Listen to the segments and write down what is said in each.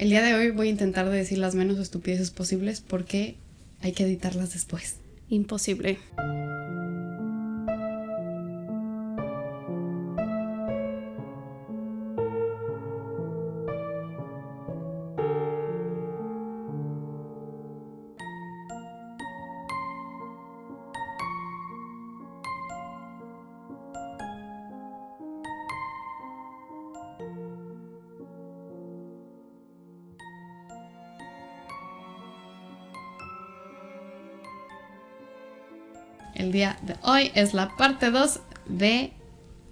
El día de hoy voy a intentar decir las menos estupideces posibles porque hay que editarlas después. Imposible. Hoy es la parte 2 de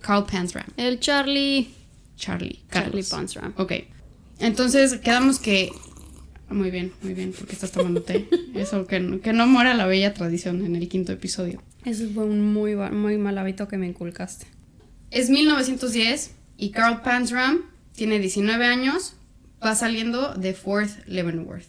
Carl Pansram. El Charlie. Charlie. Charlie Carlos. Pansram. Ok. Entonces quedamos que. Muy bien, muy bien, porque estás tomando té. Eso, que, no- que no muera la bella tradición en el quinto episodio. Ese fue un muy, mal hábito que me inculcaste. Es 1910 y Carl Pansram tiene 19 años. Va saliendo de Fort Leavenworth.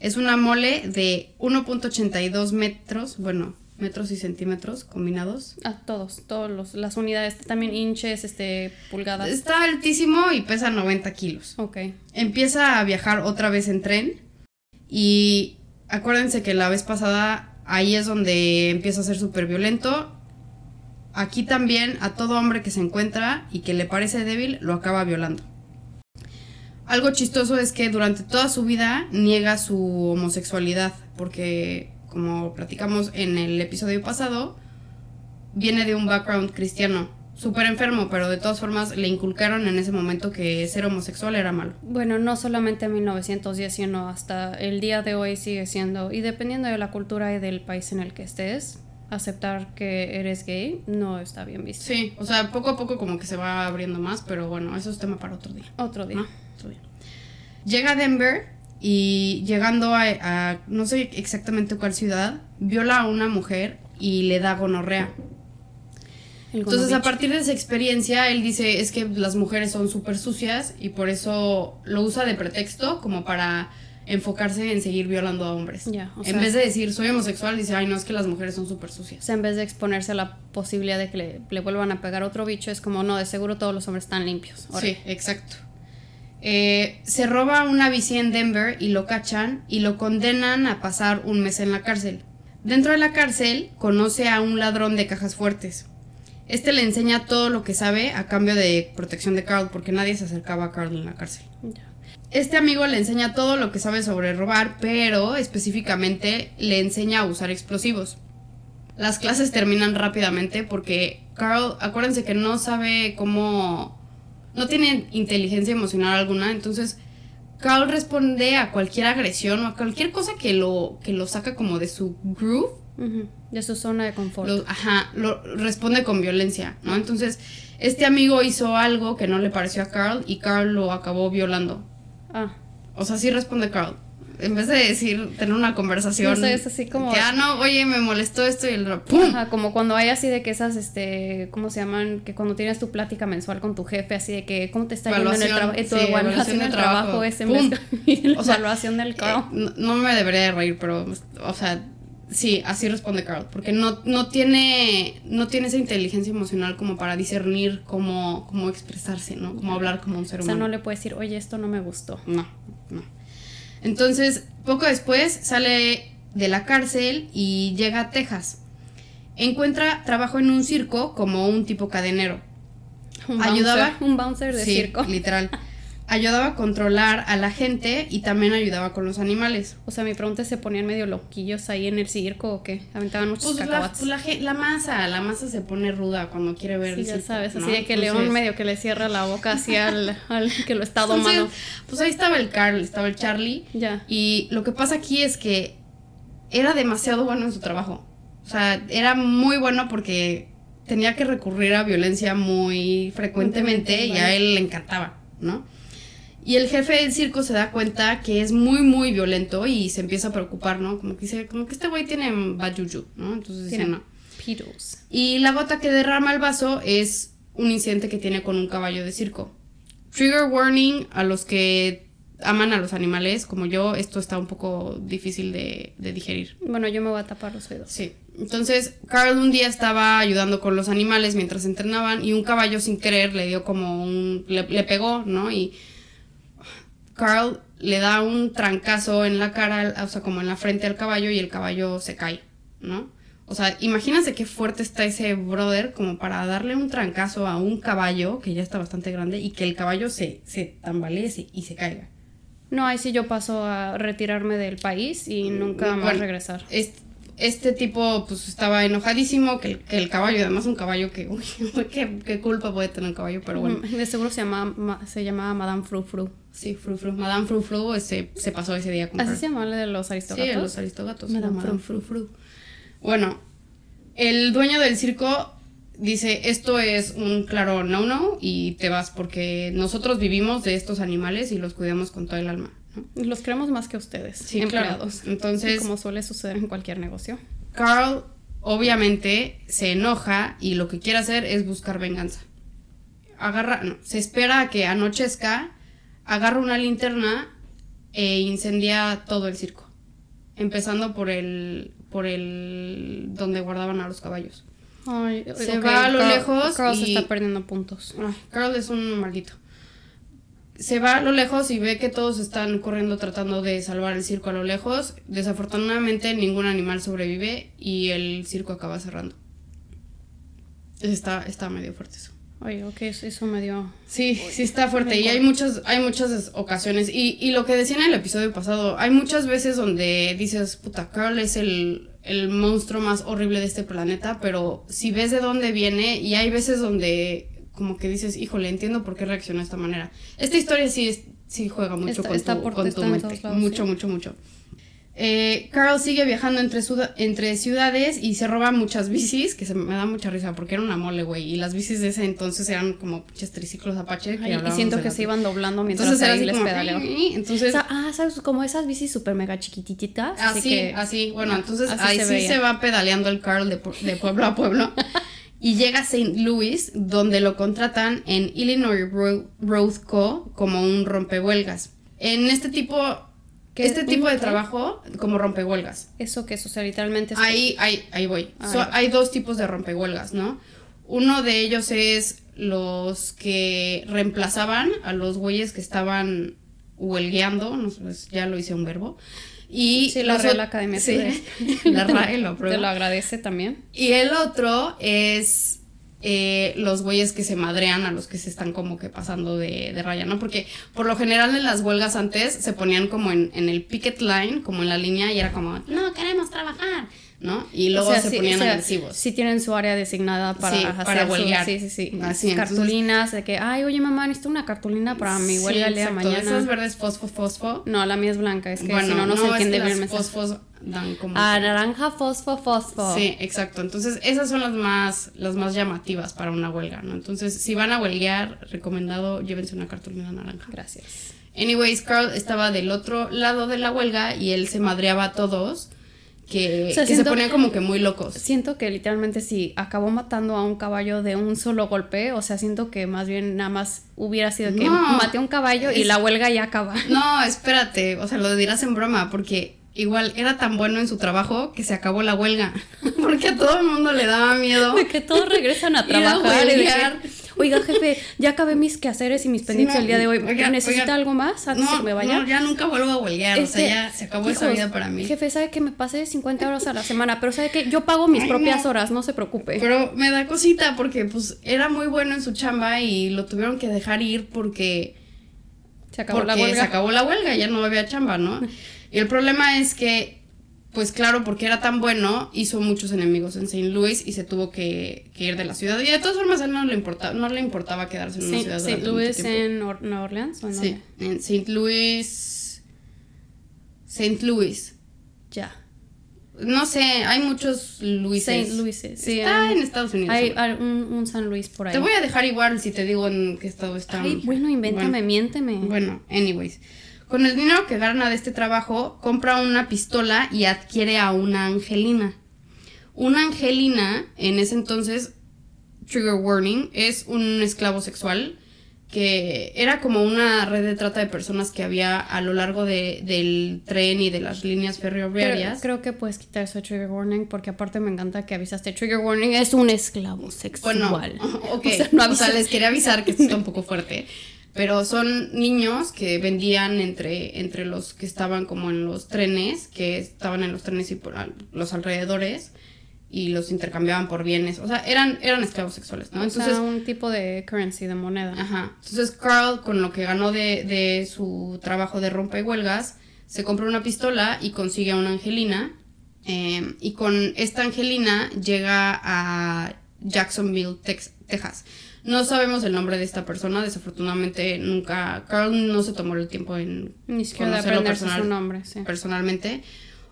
Es una mole de 1.82 metros, bueno, metros y centímetros combinados. Ah, todos, todos los, las unidades, también inches, este, pulgadas. Está altísimo y pesa 90 kilos. Ok. Empieza a viajar otra vez en tren y acuérdense que la vez pasada ahí es donde empieza a ser súper violento. Aquí también a todo hombre que se encuentra y que le parece débil lo acaba violando. Algo chistoso es que durante toda su vida niega su homosexualidad porque como platicamos en el episodio pasado viene de un background cristiano. Súper enfermo, pero de todas formas le inculcaron en ese momento que ser homosexual era malo. Bueno, no solamente en 1910, sino hasta el día de hoy sigue siendo, y dependiendo de la cultura y del país en el que estés, aceptar que eres gay no está bien visto. Sí, o sea, poco a poco como que se va abriendo más, pero bueno, eso es tema para otro día. Otro día. ¿no? Otro día. Llega a Denver y llegando a, a no sé exactamente cuál ciudad, viola a una mujer y le da gonorrea. Entonces, a partir de esa experiencia, él dice, es que las mujeres son súper sucias y por eso lo usa de pretexto como para enfocarse en seguir violando a hombres. Ya, o en sea- vez de decir, soy homosexual, dice, ay, no, es que las mujeres son súper O sucias. sea, en vez de exponerse a la posibilidad de que le, le vuelvan a pegar otro bicho, es como, no, de seguro todos los hombres están limpios. Ahora, Sí, exacto. Eh, se roba una bici en Denver y lo cachan y lo condenan a pasar un mes en la cárcel. Dentro de la cárcel conoce a un ladrón de cajas fuertes. Este le enseña todo lo que sabe a cambio de protección de Carl porque nadie se acercaba a Carl en la cárcel. Este amigo le enseña todo lo que sabe sobre robar, pero específicamente le enseña a usar explosivos. Las clases terminan rápidamente porque Carl, acuérdense que no sabe cómo... no tiene inteligencia emocional alguna, entonces Carl responde a cualquier agresión o a cualquier cosa que lo, que lo saca como de su groove De su zona de confort. lo- ajá, lo responde con violencia, ¿no? Entonces, este amigo hizo algo que no le pareció a Carl y Carl lo acabó violando. Ah, O sea, sí responde Carl. En vez de decir, tener una conversación. Sé, es así como- Que, ah, no, oye, me molestó esto y el otro, ¡pum! Ajá, como cuando hay así de que esas, este, ¿cómo se llaman? Que cuando tienes tu plática mensual con tu jefe, así de que, ¿cómo te está yendo en el trabajo? Tu sí, evaluación del de trabajo, trabajo. es en ¡Pum! vez de la O sea, evaluación del Carl. Eh, no, no me debería de reír, pero, o sea, sí, así responde Carl. Porque no, no, tiene, no tiene esa inteligencia emocional como para discernir cómo, cómo expresarse, ¿no? Cómo hablar como un ser o sea, humano. no le puedes decir, oye, esto no me gustó. No, no. Entonces, poco después sale de la cárcel y llega a Texas. Encuentra trabajo en un circo como un tipo cadenero. Un Ayudaba- bouncer, un bouncer de sí, circo. literal. Ayudaba a controlar a la gente y también ayudaba con los animales. O sea, mi pregunta es, ¿se ponían medio loquillos ahí en el circo o qué? Aventaban muchos Pues la, cacahuates. pues la la masa, la masa se pone ruda cuando quiere ver Sí, el ya circo, sabes, así de que Entonces- León medio que le cierra la boca así al, al que lo está Entonces, domando. pues ahí estaba el Carl, estaba el Charlie. Ya. Y lo que pasa aquí es que era demasiado bueno en su trabajo. O sea, era muy bueno porque tenía que recurrir a violencia muy frecuentemente y a él le encantaba, ¿no? Y el jefe del circo se da cuenta que es muy, muy violento y se empieza a preocupar, ¿no? Como que dice, como que este güey tiene bad juju, ¿no? Entonces dice, no. Y la gota que derrama el vaso es un incidente que tiene con un caballo de circo. Trigger warning a los que aman a los animales, como yo, esto está un poco difícil de, de digerir. Bueno, yo me voy a tapar los oídos. Sí. Entonces, Carl un día estaba ayudando con los animales mientras entrenaban y un caballo sin querer le dio como un... le, le pegó, ¿no? Y Carl le da un trancazo en la cara, o sea, como en la frente al caballo y el caballo se cae, ¿no? O sea, imagínense qué fuerte está ese brother como para darle un trancazo a un caballo que ya está bastante grande y que el caballo se, se tambalee y se caiga. No, ahí sí yo paso a retirarme del país y nunca más regresar. Este, tipo pues estaba enojadísimo, que el, caballo, además un caballo que, uy, qué, culpa puede tener un caballo, pero bueno. De seguro se llamaba, se llamaba Madame Fru Fru. Sí, Fru Fru. Madame Fru Fru se, se pasó ese día con Así se llama de los aristogatos. Sí, los aristogatos. Madame, Fru Fru Fru. Bueno, el dueño del circo dice, esto es un claro no-no y te vas porque nosotros vivimos de estos animales y los cuidamos con todo el alma. Los queremos más que ustedes, sí, empleados. Entonces, como suele suceder en cualquier negocio. Carl obviamente se enoja y lo que quiere hacer es buscar venganza. Agarra, no, se espera a que anochezca, agarra una linterna e incendia todo el circo, empezando por el por el donde guardaban a los caballos. se va a lo lejos Carl y... se está perdiendo puntos. Carl es un maldito. Se va a lo lejos y ve que todos están corriendo tratando de salvar el circo a lo lejos. Desafortunadamente ningún animal sobrevive y el circo acaba cerrando. Está, está medio fuerte eso. Oye, ok, eso me dio... Sí, sí está fuerte y hay muchas, hay muchas ocasiones. Y, y, lo que decía en el episodio pasado, hay muchas veces donde dices, puta, Carl es el, el monstruo más horrible de este planeta, pero si ves de dónde viene y hay veces donde como que dices, híjole, entiendo por qué reacciona de esta manera. Esta historia sí, sí juega mucho con, tu, con tu mente. mucho, mucho, mucho. Eh, Carl sigue viajando entre, entre ciudades y se roba muchas bicis, que se me da mucha risa porque era una mole, güey. Y las bicis de ese entonces eran como pinches triciclos Apache. y siento que se iban doblando mientras entonces, les pedaleaba. Entonces, ah, ¿sabes? Como esas bicis súper mega chiquititas. Así, así. Bueno, entonces ahí sí se va pedaleando el Carl de, de pueblo a pueblo. y llega a St. Louis, donde lo contratan en Illinois Road Co. como un rompehuelgas. En este tipo este tipo de trabajo como rompehuelgas. Eso que eso, o sea, literalmente. ahí, ahí, ahí voy. hay dos tipos de rompehuelgas, ¿no? Uno de ellos es los que reemplazaban a los güeyes que estaban huelgueando, no sé, pues, ya lo hice un verbo. Y sí, la Real Academia sí, la RAE lo Te lo agradece también. Y el otro es eh, los güeyes que se madrean a los que se están como que pasando de, de, raya, ¿no? Porque por lo general en las huelgas antes se ponían como en, en el picket line, como en la línea, y era como, no, queremos trabajar. ¿No? Y luego se ponían agresivos. Sí tienen su área designada para sí, para huelgar. sí, sí, sí. Así, cartulinas de que, ay, oye mamá, necesito una cartulina para mi huelga el día de mañana. ¿Esas verdes fosfo fosfo? No, la mía es blanca, es que si no, no, sé quién debe el mensaje. dan como... Ah, naranja, fosfo, fosfo. Sí, exacto. Entonces, esas son las más, las más llamativas para una huelga, ¿no? Entonces, si van a huelguear, recomendado, llévense una cartulina naranja. Gracias. Anyways, Carl estaba del otro lado de la huelga y él se madreaba a todos que, se ponían como que muy locos. Siento que literalmente si acabó matando a un caballo de un solo golpe, o sea, siento que más bien nada más hubiera sido que maté a un caballo y la huelga ya acaba. No, espérate, o sea, lo dirás en broma, porque igual era tan bueno en su trabajo que se acabó la huelga. porque a todo el mundo le daba miedo. De que todos regresan a trabajar y oiga, jefe, ya acabé mis quehaceres y mis pendientes el día de hoy. ¿Necesita algo más antes de que me vaya? No, ya nunca vuelvo a huelguear, o sea, este, ya se acabó esa vida para mí. Jefe, sabe que me pasé 50 horas a la semana, pero sabe que yo pago mis propias horas, no se preocupe. Pero me da cosita porque pues era muy bueno en su chamba y lo tuvieron que dejar ir porque se acabó la huelga. Se acabó la huelga, ya no había chamba, ¿no? Y el problema es que pues claro, porque era tan bueno, hizo muchos enemigos en St. Louis y se tuvo que, ir de la ciudad. Y de todas formas, a él no le, importaba, no le importaba quedarse en una ciudad. ¿St. Louis en Nueva Orleans? ¿o no? Sí, en St. Louis. St. Louis. Ya. No sé, hay muchos Luises. St. Louises. Sí, está en Estados Unidos. Hay un, un, San Luis por ahí. Te voy a dejar igual si te digo en qué estado está. Ay, bueno, invéntame, miénteme. Bueno, anyways. Con el dinero que gana de este trabajo, compra una pistola y adquiere a una angelina. Una angelina, en ese entonces, trigger warning, es un esclavo sexual que era como una red de trata de personas que había a lo largo de, del tren y de las líneas ferroviarias. creo que puedes quitar eso de trigger warning porque aparte me encanta que avisaste trigger warning es un esclavo sexual. Bueno, ok, o sea, no les quería avisar que esto está un poco fuerte. Pero son niños que vendían entre, entre los que estaban como en los trenes, que estaban en los trenes y por los alrededores, y los intercambiaban por bienes. O sea, eran, eran esclavos sexuales, ¿no? o Entonces, sea, un tipo de currency, de moneda. Ajá. Entonces Carl, con lo que ganó de, de su trabajo de rompehuelgas, se compró una pistola y consigue a una Angelina. eh, y con esta Angelina llega a Jacksonville, Tex- Texas. No sabemos el nombre de esta persona, desafortunadamente nunca. Carl no se tomó el tiempo en Ni siquiera personal- su nombre, sí. personalmente.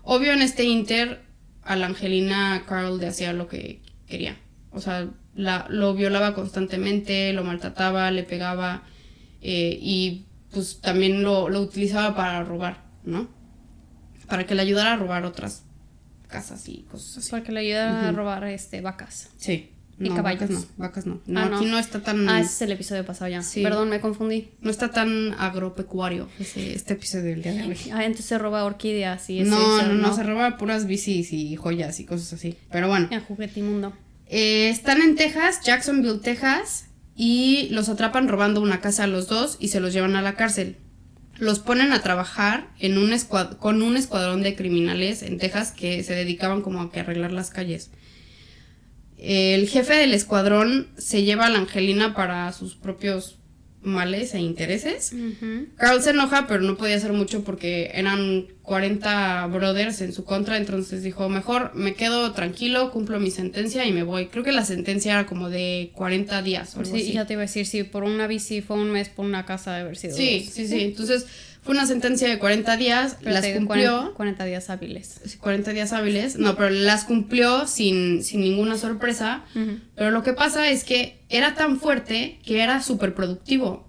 Obvio, en este Inter, a la Angelina Carl le hacía lo que quería. O sea, la, lo violaba constantemente, lo maltrataba, le pegaba eh, y pues también lo, lo utilizaba para robar, ¿no? Para que le ayudara a robar otras casas y cosas así. Para que le ayudara a robar este, vacas. Sí. Y No, caballos. Vacas no, vacas no. No, Ah, aquí no está tan... Ah, ese es el episodio pasado ya. Sí. Perdón, me confundí. No está tan agropecuario ese, este episodio del día de hoy. Ah, entonces se roba orquídeas y ese, No, eso, no, no, se roba puras bicis y joyas y cosas así. Pero bueno. En juguetimundo. Eh, están en Texas, Jacksonville, Texas, y los atrapan robando una casa a los dos y se los llevan a la cárcel. Los ponen a trabajar en un con un escuadrón de criminales en Texas que se dedicaban como a que arreglar las calles. El jefe del escuadrón se lleva a la Angelina para sus propios males e intereses. Ujú. Carl se enoja, pero no podía hacer mucho porque eran 40 brothers en su contra, entonces dijo, mejor me quedo tranquilo, cumplo mi sentencia y me voy. Creo que la sentencia era como de 40 días o algo Sí, así. ya te iba a decir, si por una bici fue un mes, por una casa de haber sido sí, sí, sí. Entonces fue una sentencia de 40 días, Pero las cumplió, 40, 40 días hábiles. 40 días hábiles, no, pero las cumplió sin, sin ninguna sorpresa. Pero lo que pasa es que era tan fuerte que era súper productivo.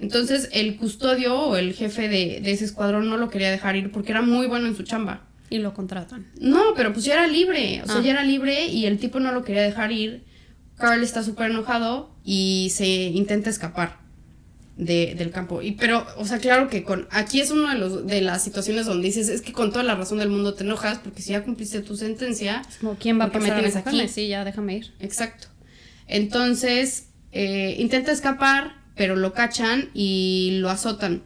Entonces el custodio o el jefe de, de ese escuadrón no lo quería dejar ir porque era muy bueno en su chamba. Y lo contratan. No, pero pues ya era libre. O sea, Ah. ya era libre y el tipo no lo quería dejar ir. Carl está súper enojado y se intenta escapar de- del campo. Y, pero, o sea, claro que con. Aquí es una de, los, de las situaciones donde dices, es que con toda la razón del mundo te enojas porque si ya cumpliste tu sentencia, como, ¿quién va a ¿Por qué me pasar a tienes aquí? Sí, ya, déjame ir. Exacto. Entonces, eh, intenta escapar, pero lo cachan y lo azotan.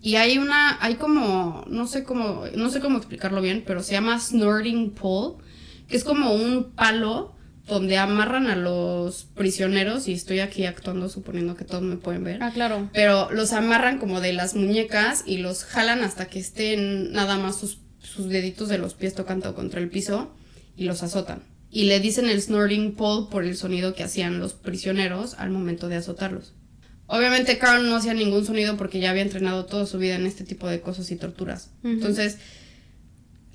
Y hay una, hay como, no sé cómo, no sé cómo explicarlo bien, pero se llama snorting pole, que es como un palo donde amarran a los prisioneros, y estoy aquí actuando suponiendo que todos me pueden ver. Ah, claro. Pero los amarran como de las muñecas y los jalan hasta que estén nada más sus, sus deditos de los pies tocando contra el piso y los azotan. Y le dicen el snorting pole por el sonido que hacían los prisioneros al momento de azotarlos. Obviamente Carl no hacía ningún sonido porque ya había entrenado toda su vida en este tipo de cosas y torturas. Entonces,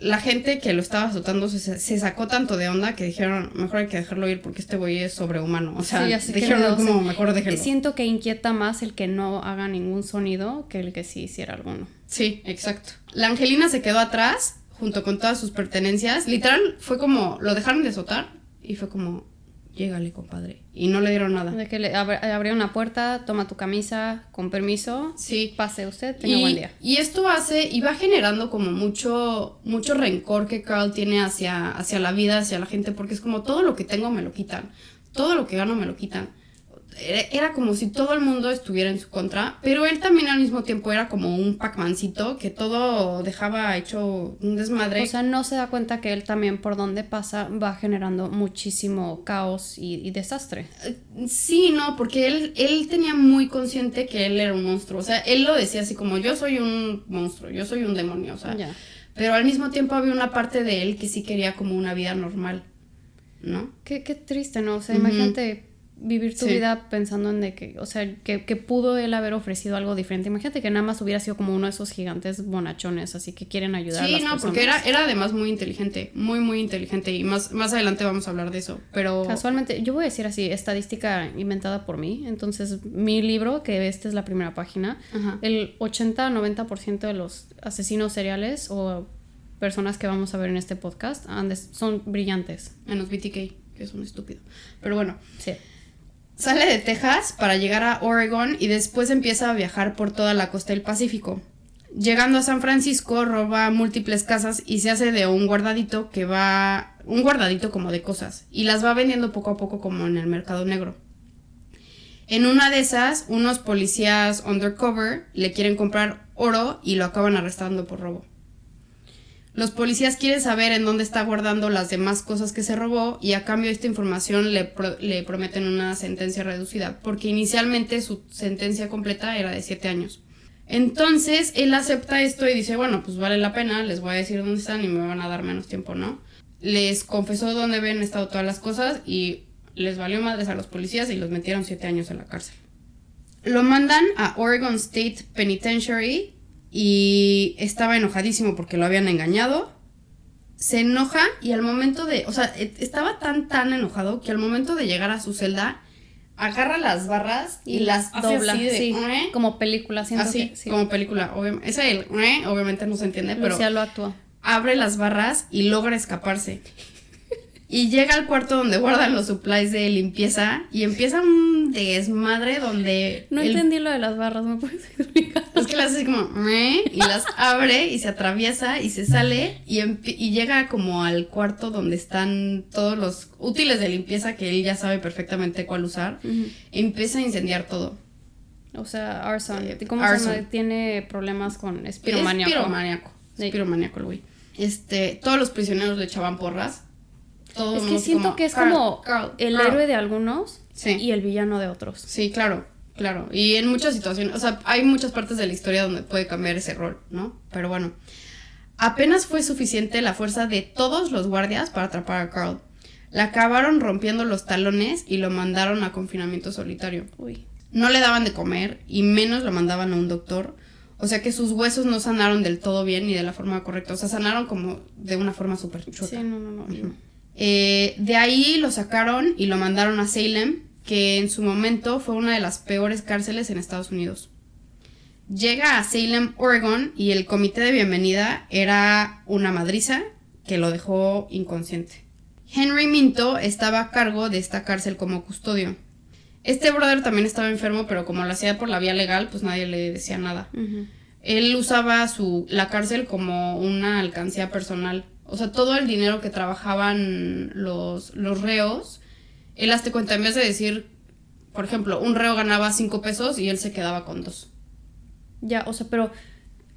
la gente que lo estaba azotando se, se sacó tanto de onda que dijeron, mejor hay que dejarlo ir porque este güey es sobrehumano. O sea, Sí, dijeron no, como, mejor déjenlo. Siento que inquieta más el que no haga ningún sonido que el que sí hiciera alguno. Sí, exacto. La Angelina se quedó atrás junto con todas sus pertenencias. Literal, fue como, lo dejaron de azotar y fue como, llégale, compadre. Y no le dieron nada. De que le abr- abrió una puerta, toma tu camisa, con permiso, Sí. pase usted, tenga Y, buen día. y esto hace, y va generando como mucho, mucho rencor que Carl tiene hacia, hacia la vida, hacia la gente, porque es como todo lo que tengo me lo quitan, todo lo que gano me lo quitan. Era, como si todo el mundo estuviera en su contra, pero él también al mismo tiempo era como un Pac-Mancito que todo dejaba hecho un desmadre. O sea, no se da cuenta que él también por donde pasa va generando muchísimo caos y, y desastre. Sí, no, porque él, él tenía muy consciente que él era un monstruo. O sea, él lo decía así como yo soy un monstruo, yo soy un demonio, o sea. Ya. Pero al mismo tiempo había una parte de él que sí quería como una vida normal, ¿no? Qué, qué triste, ¿no? O sea, imagínate vivir tu Sí. vida pensando en de que, o sea, que, que pudo él haber ofrecido algo diferente. Imagínate que nada más hubiera sido como uno de esos gigantes bonachones, así que quieren ayudar a Sí, las no, personas. porque era, era además muy inteligente, muy, muy inteligente. Y más, más adelante vamos a hablar de eso. Pero Casualmente, yo voy a decir así, estadística inventada por mí. Entonces, mi libro, que esta es la primera página, Ajá. el 80-90% de los asesinos seriales o personas que vamos a ver en este podcast son brillantes. menos BTK, que es un estúpido. Pero bueno, Sí. Sale de Texas para llegar a Oregon y después empieza a viajar por toda la costa del Pacífico. Llegando a San Francisco, roba múltiples casas y se hace de un guardadito que va. un guardadito como de cosas. Y las va vendiendo poco a poco como en el mercado negro. En una de esas, unos policías undercover le quieren comprar oro y lo acaban arrestando por robo. Los policías quieren saber en dónde está guardando las demás cosas que se robó y a cambio de esta información le, pro- le prometen una sentencia reducida, porque inicialmente su sentencia completa era de 7 años. Entonces él acepta esto y dice, bueno, pues vale la pena, les voy a decir dónde están y me van a dar menos tiempo, ¿no? Les confesó dónde habían estado todas las cosas y les valió madres a los policías y los metieron 7 años en la cárcel. Lo mandan a Oregon State Penitentiary y estaba enojadísimo porque lo habían engañado. Se enoja y al momento de, o sea, e- estaba tan tan enojado que al momento de llegar a su celda agarra las barras y, las dobla, así de, sí, "Eh", como película, siento así que sí. como película, obviamente. Ese el, "Eh", obviamente no se entiende, pero Lucía lo actúa. abre las barras y logra escaparse. Y llega al cuarto donde guardan los supplies de limpieza y empieza un desmadre donde No el entendí lo de las barras, ¿me puedes explicar? Es que las hace como "Meh", y las abre y se atraviesa y se sale y, y llega como al cuarto donde están todos los útiles de limpieza que él ya sabe perfectamente cuál usar. Empieza a incendiar todo. O sea, Arson. Eh, ¿Cómo se arson. llama? Tiene problemas con Es espiromaníaco. piromaníaco. Sí. Es piromaníaco el güey. Este, todos los prisioneros le echaban porras. Todo Es que siento como, que es "Carl, como Carl, el Carl". héroe de algunos Sí. y el villano de otros. Sí, claro, claro. Y en muchas situaciones, o sea, hay muchas partes de la historia donde puede cambiar ese rol, ¿no? Pero bueno, apenas fue suficiente la fuerza de todos los guardias para atrapar a Carl. Le acabaron rompiendo los talones y lo mandaron a confinamiento solitario. Uy. No le daban de comer y menos lo mandaban a un doctor. O sea que sus huesos no sanaron del todo bien ni de la forma correcta. O sea, sanaron como de una forma súper chueca. Sí, no, no, no. no. Eh, de ahí lo sacaron y lo mandaron a Salem, que en su momento fue una de las peores cárceles en Estados Unidos. Llega a Salem, Oregon, y el comité de bienvenida era una madriza que lo dejó inconsciente. Henry Minto estaba a cargo de esta cárcel como custodio. Este brother también estaba enfermo, pero como lo hacía por la vía legal, pues nadie le decía nada. Él usaba su, la cárcel como una alcancía personal. O sea, todo el dinero que trabajaban los, los reos, él hazte cuenta, en vez de decir, por ejemplo, un reo ganaba cinco pesos y él se quedaba con dos. Ya, o sea, pero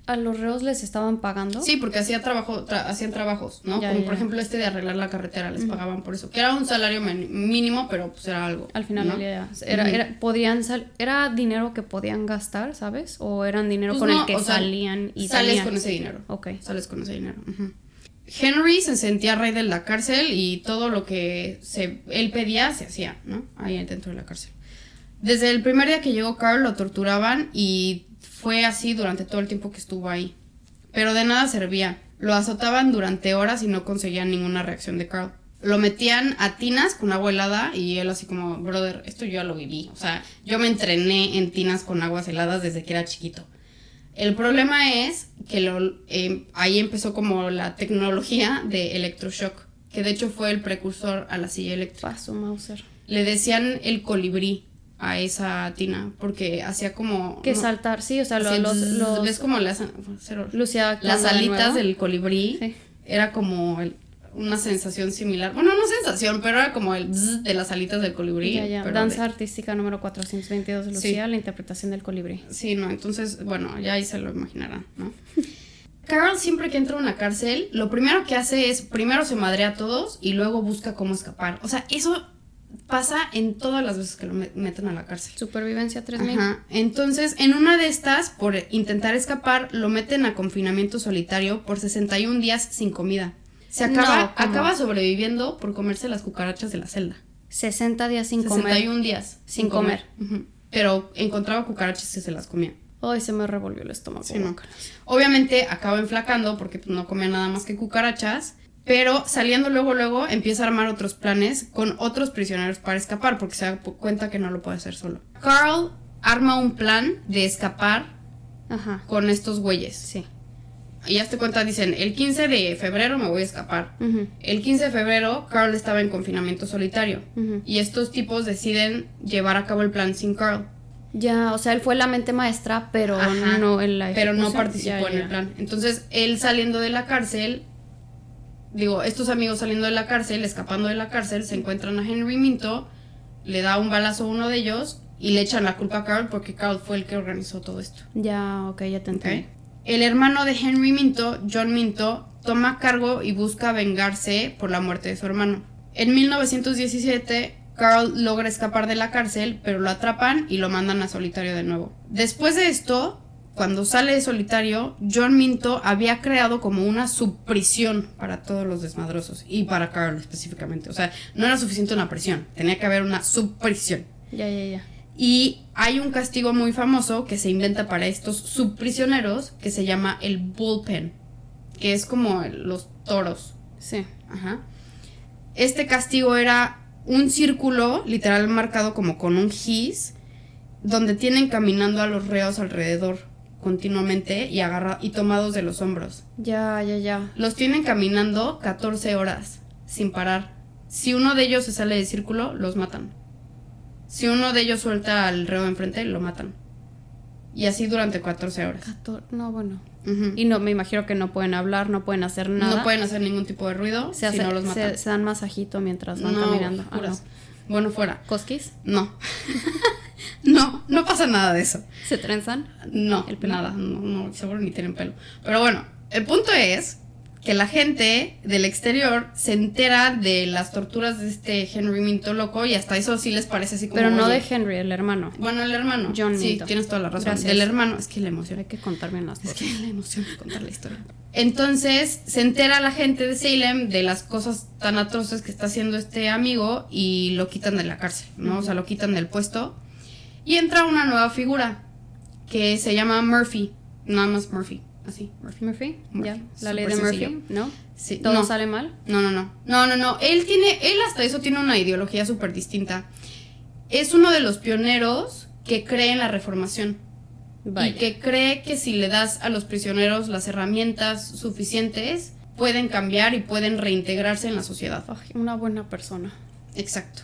a los reos les estaban pagando. Sí, porque hacía trabajo, tra- hacían trabajos, ¿no? Ya, Como ya. por ejemplo este de arreglar la carretera, les pagaban por eso. Que era un salario mínimo, pero pues era algo. Al final ¿no? día, era, era, podían sal- era dinero que podían gastar, ¿sabes? O eran dinero Pues con no, el que salían y sales salían. con ese dinero. Ok. Sales con ese dinero. ujú. Henry se sentía rey de la cárcel y todo lo que se, él pedía se hacía, ¿no? Ahí dentro de la cárcel. Desde el primer día que llegó Carl lo torturaban y fue así durante todo el tiempo que estuvo ahí. Pero de nada servía. Lo azotaban durante horas y no conseguían ninguna reacción de Carl. Lo metían a tinas con agua helada y él así como, brother, esto yo ya lo viví. O sea, yo me entrené en tinas con aguas heladas desde que era chiquito. El problema es que lo, eh, ahí empezó como la tecnología de electroshock, que de hecho fue el precursor a la silla eléctrica. Paso, Mauser. Le decían el colibrí a esa tina, porque hacía como... Que no, saltar, sí, o sea, lo- los, los- ¿Ves como las, cero. Lucía las de alitas del colibrí? Sí. Era como el- una sensación similar. Bueno, no sensación, pero era como el bzz de las alitas del colibrí. Ya, ya. pero Danza de- artística número 422 de Sí. Lucía, la interpretación del colibrí. Sí, no, entonces, bueno, ya ahí se lo imaginarán, ¿no? Carl siempre que entra a una cárcel, lo primero que hace es, primero se madrea a todos y luego busca cómo escapar. O sea, eso pasa en todas las veces que lo me- meten a la cárcel. Supervivencia 3000. Ajá. Entonces, en una de estas, por intentar escapar, lo meten a confinamiento solitario por 61 días sin comida. Se acaba, acaba sobreviviendo por comerse las cucarachas de la celda. 60 días sin comer. 61 días Sin comer. Pero encontraba cucarachas y se las comía. Ay, se me revolvió el estómago. Sí, no. Obviamente acaba enflacando porque pues, no comía nada más que cucarachas. Pero saliendo luego, luego empieza a armar otros planes con otros prisioneros para escapar porque se da cuenta que no lo puede hacer solo. Carl arma un plan de escapar Ajá. con estos güeyes. Sí. Y ya te cuenta, dicen, el 15 de febrero me voy a escapar. El 15 de febrero, Carl estaba en confinamiento solitario. Y estos tipos deciden llevar a cabo el plan sin Carl. Ya, o sea, él fue la mente maestra, pero Ajá, no en la pero no participó Ya, en el plan. Entonces, él saliendo de la cárcel, digo, estos amigos saliendo de la cárcel, escapando de la cárcel, se encuentran a Henry Minto, le da un balazo a uno de ellos y le echan la culpa a Carl porque Carl fue el que organizó todo esto. Ya, ok, ya te entendí. El hermano de Henry Minto, John Minto, toma cargo y busca vengarse por la muerte de su hermano. En 1917, Carl logra escapar de la cárcel, pero lo atrapan y lo mandan a solitario de nuevo. Después de esto, cuando sale de solitario, John Minto había creado como una subprisión para todos los desmadrosos y para Carl específicamente. O sea, no era suficiente una prisión, tenía que haber una subprisión. Ya, ya, ya. Y hay un castigo muy famoso que se inventa para estos subprisioneros que se llama el bullpen, que es como los toros. Sí. Ajá. Este castigo era un círculo literal marcado como con un gis, donde tienen caminando a los reos alrededor continuamente y agarra y tomados de los hombros. Ya, ya, ya. Los tienen caminando 14 horas sin parar. Si uno de ellos se sale del círculo, los matan. Si uno de ellos suelta al reo enfrente, lo matan. Y así durante 14 horas. Cator- No, bueno. Y no, me imagino que no pueden hablar, no pueden hacer nada. No pueden hacer ningún tipo de ruido se, si hace- no los matan. se, se dan masajito mientras van no, caminando. Ah, no. Bueno, fuera. ¿Cosquis? No. no, no pasa nada de eso. ¿Se trenzan? No, ¿El pelo? nada. No, no, seguro ni tienen pelo. Pero bueno, el punto es que la gente del exterior se entera de las torturas de este Henry Minto loco y hasta eso sí les parece así como. Pero no de Henry, el hermano. Bueno, el hermano. John Sí, Minto. tienes toda la razón. Gracias. Del hermano. Es que la emoción. Hay que contar bien las Es cosas. que la emoción de contar la historia. Entonces se entera la gente de Salem de las cosas tan atroces que está haciendo este amigo y lo quitan de la cárcel, ¿no? O sea, lo quitan del puesto. Y entra una nueva figura que se llama Murphy. Nada más Murphy. Así, Murphy. Murphy, ya. La ley de Murphy, sencillo. ¿no? Sí, ¿Todo no. sale mal? No, no, no. No, no, no. Él tiene, él hasta eso tiene una ideología súper distinta. Es uno de los pioneros que cree en la reformación. Vaya. Y que cree que si le das a los prisioneros las herramientas suficientes, pueden cambiar y pueden reintegrarse en la sociedad. Ay, una buena persona. Exacto.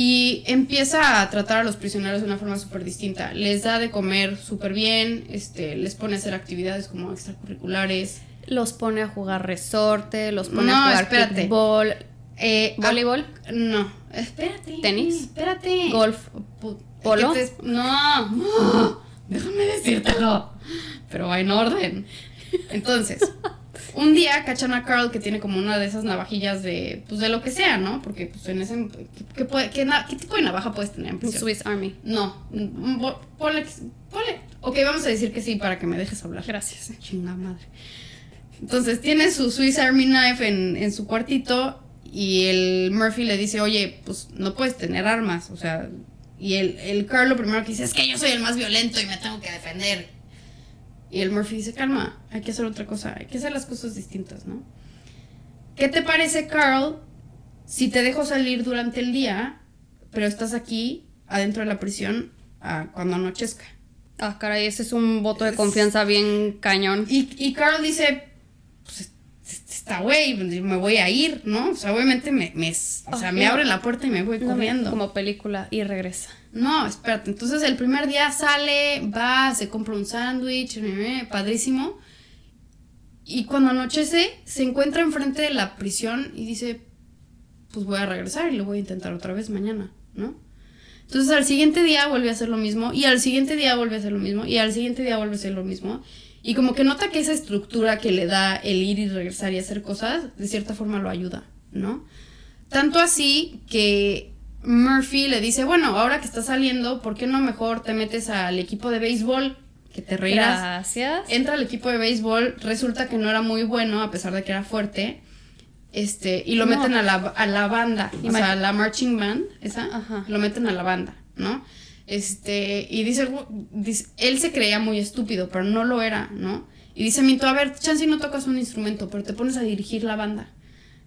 Y empieza a tratar a los prisioneros de una forma súper distinta. Les da de comer súper bien, este, les pone a hacer actividades como extracurriculares. Los pone a jugar resorte, los pone No, a jugar espérate. Eh, voleibol, ah, no, espérate. ¿Tenis? Espérate. golf. ¿Polo? ¿qué te- No, no, déjame decírtelo. Pero va en orden. Entonces, un día cachan a Carl que tiene como una de esas navajillas de, pues de lo que sea, ¿no? Porque pues en ese, ¿qué, qué puede- qué tipo de navaja puedes tener en prisión? Swiss Army. No, mm, ponle. Ok, vamos a decir que sí para que me dejes hablar. Gracias. Chinga madre. Entonces tiene su Swiss Army Knife en, en su cuartito y el Murphy le dice, oye, pues no puedes tener armas, o sea, y el, el Carl lo primero que dice es que yo soy el más violento y me tengo que defender. Y el Murphy dice, calma, hay que hacer otra cosa, hay que hacer las cosas distintas, ¿no? ¿Qué te parece, Carl, si te dejo salir durante el día, pero estás aquí, adentro de la prisión, cuando anochezca? Ah, caray, ese es un voto de confianza bien cañón. Y, y Carl dice, pues está güey, me voy a ir, ¿no? O sea, obviamente me, me, o sea, me abre la puerta y me voy corriendo. Como película y regresa. No, espérate. Entonces el primer día sale, va, se compra un sándwich, eh, padrísimo. Y cuando anochece, se encuentra enfrente de la prisión y dice, pues voy a regresar y lo voy a intentar otra vez mañana, ¿no? Entonces al siguiente día vuelve a hacer lo mismo y al siguiente día vuelve a hacer lo mismo y al siguiente día vuelve a hacer lo mismo. Y como que nota que esa estructura que le da el ir y regresar y hacer cosas, de cierta forma lo ayuda, ¿no? Tanto así que Murphy le dice, bueno, ahora que estás saliendo, ¿por qué no mejor te metes al equipo de béisbol? Que te reirás. Gracias. Entra al equipo de béisbol, resulta que no era muy bueno, a pesar de que era fuerte. Este, y lo No. meten a la, a la banda, o sea, a la marching band, esa, Ajá. lo meten a la banda, ¿no? Este, y dice, "Gu- dice- él se creía muy estúpido, pero no lo era, ¿no? Y dice Minto, a ver, chance no tocas un instrumento, pero te pones a dirigir la banda.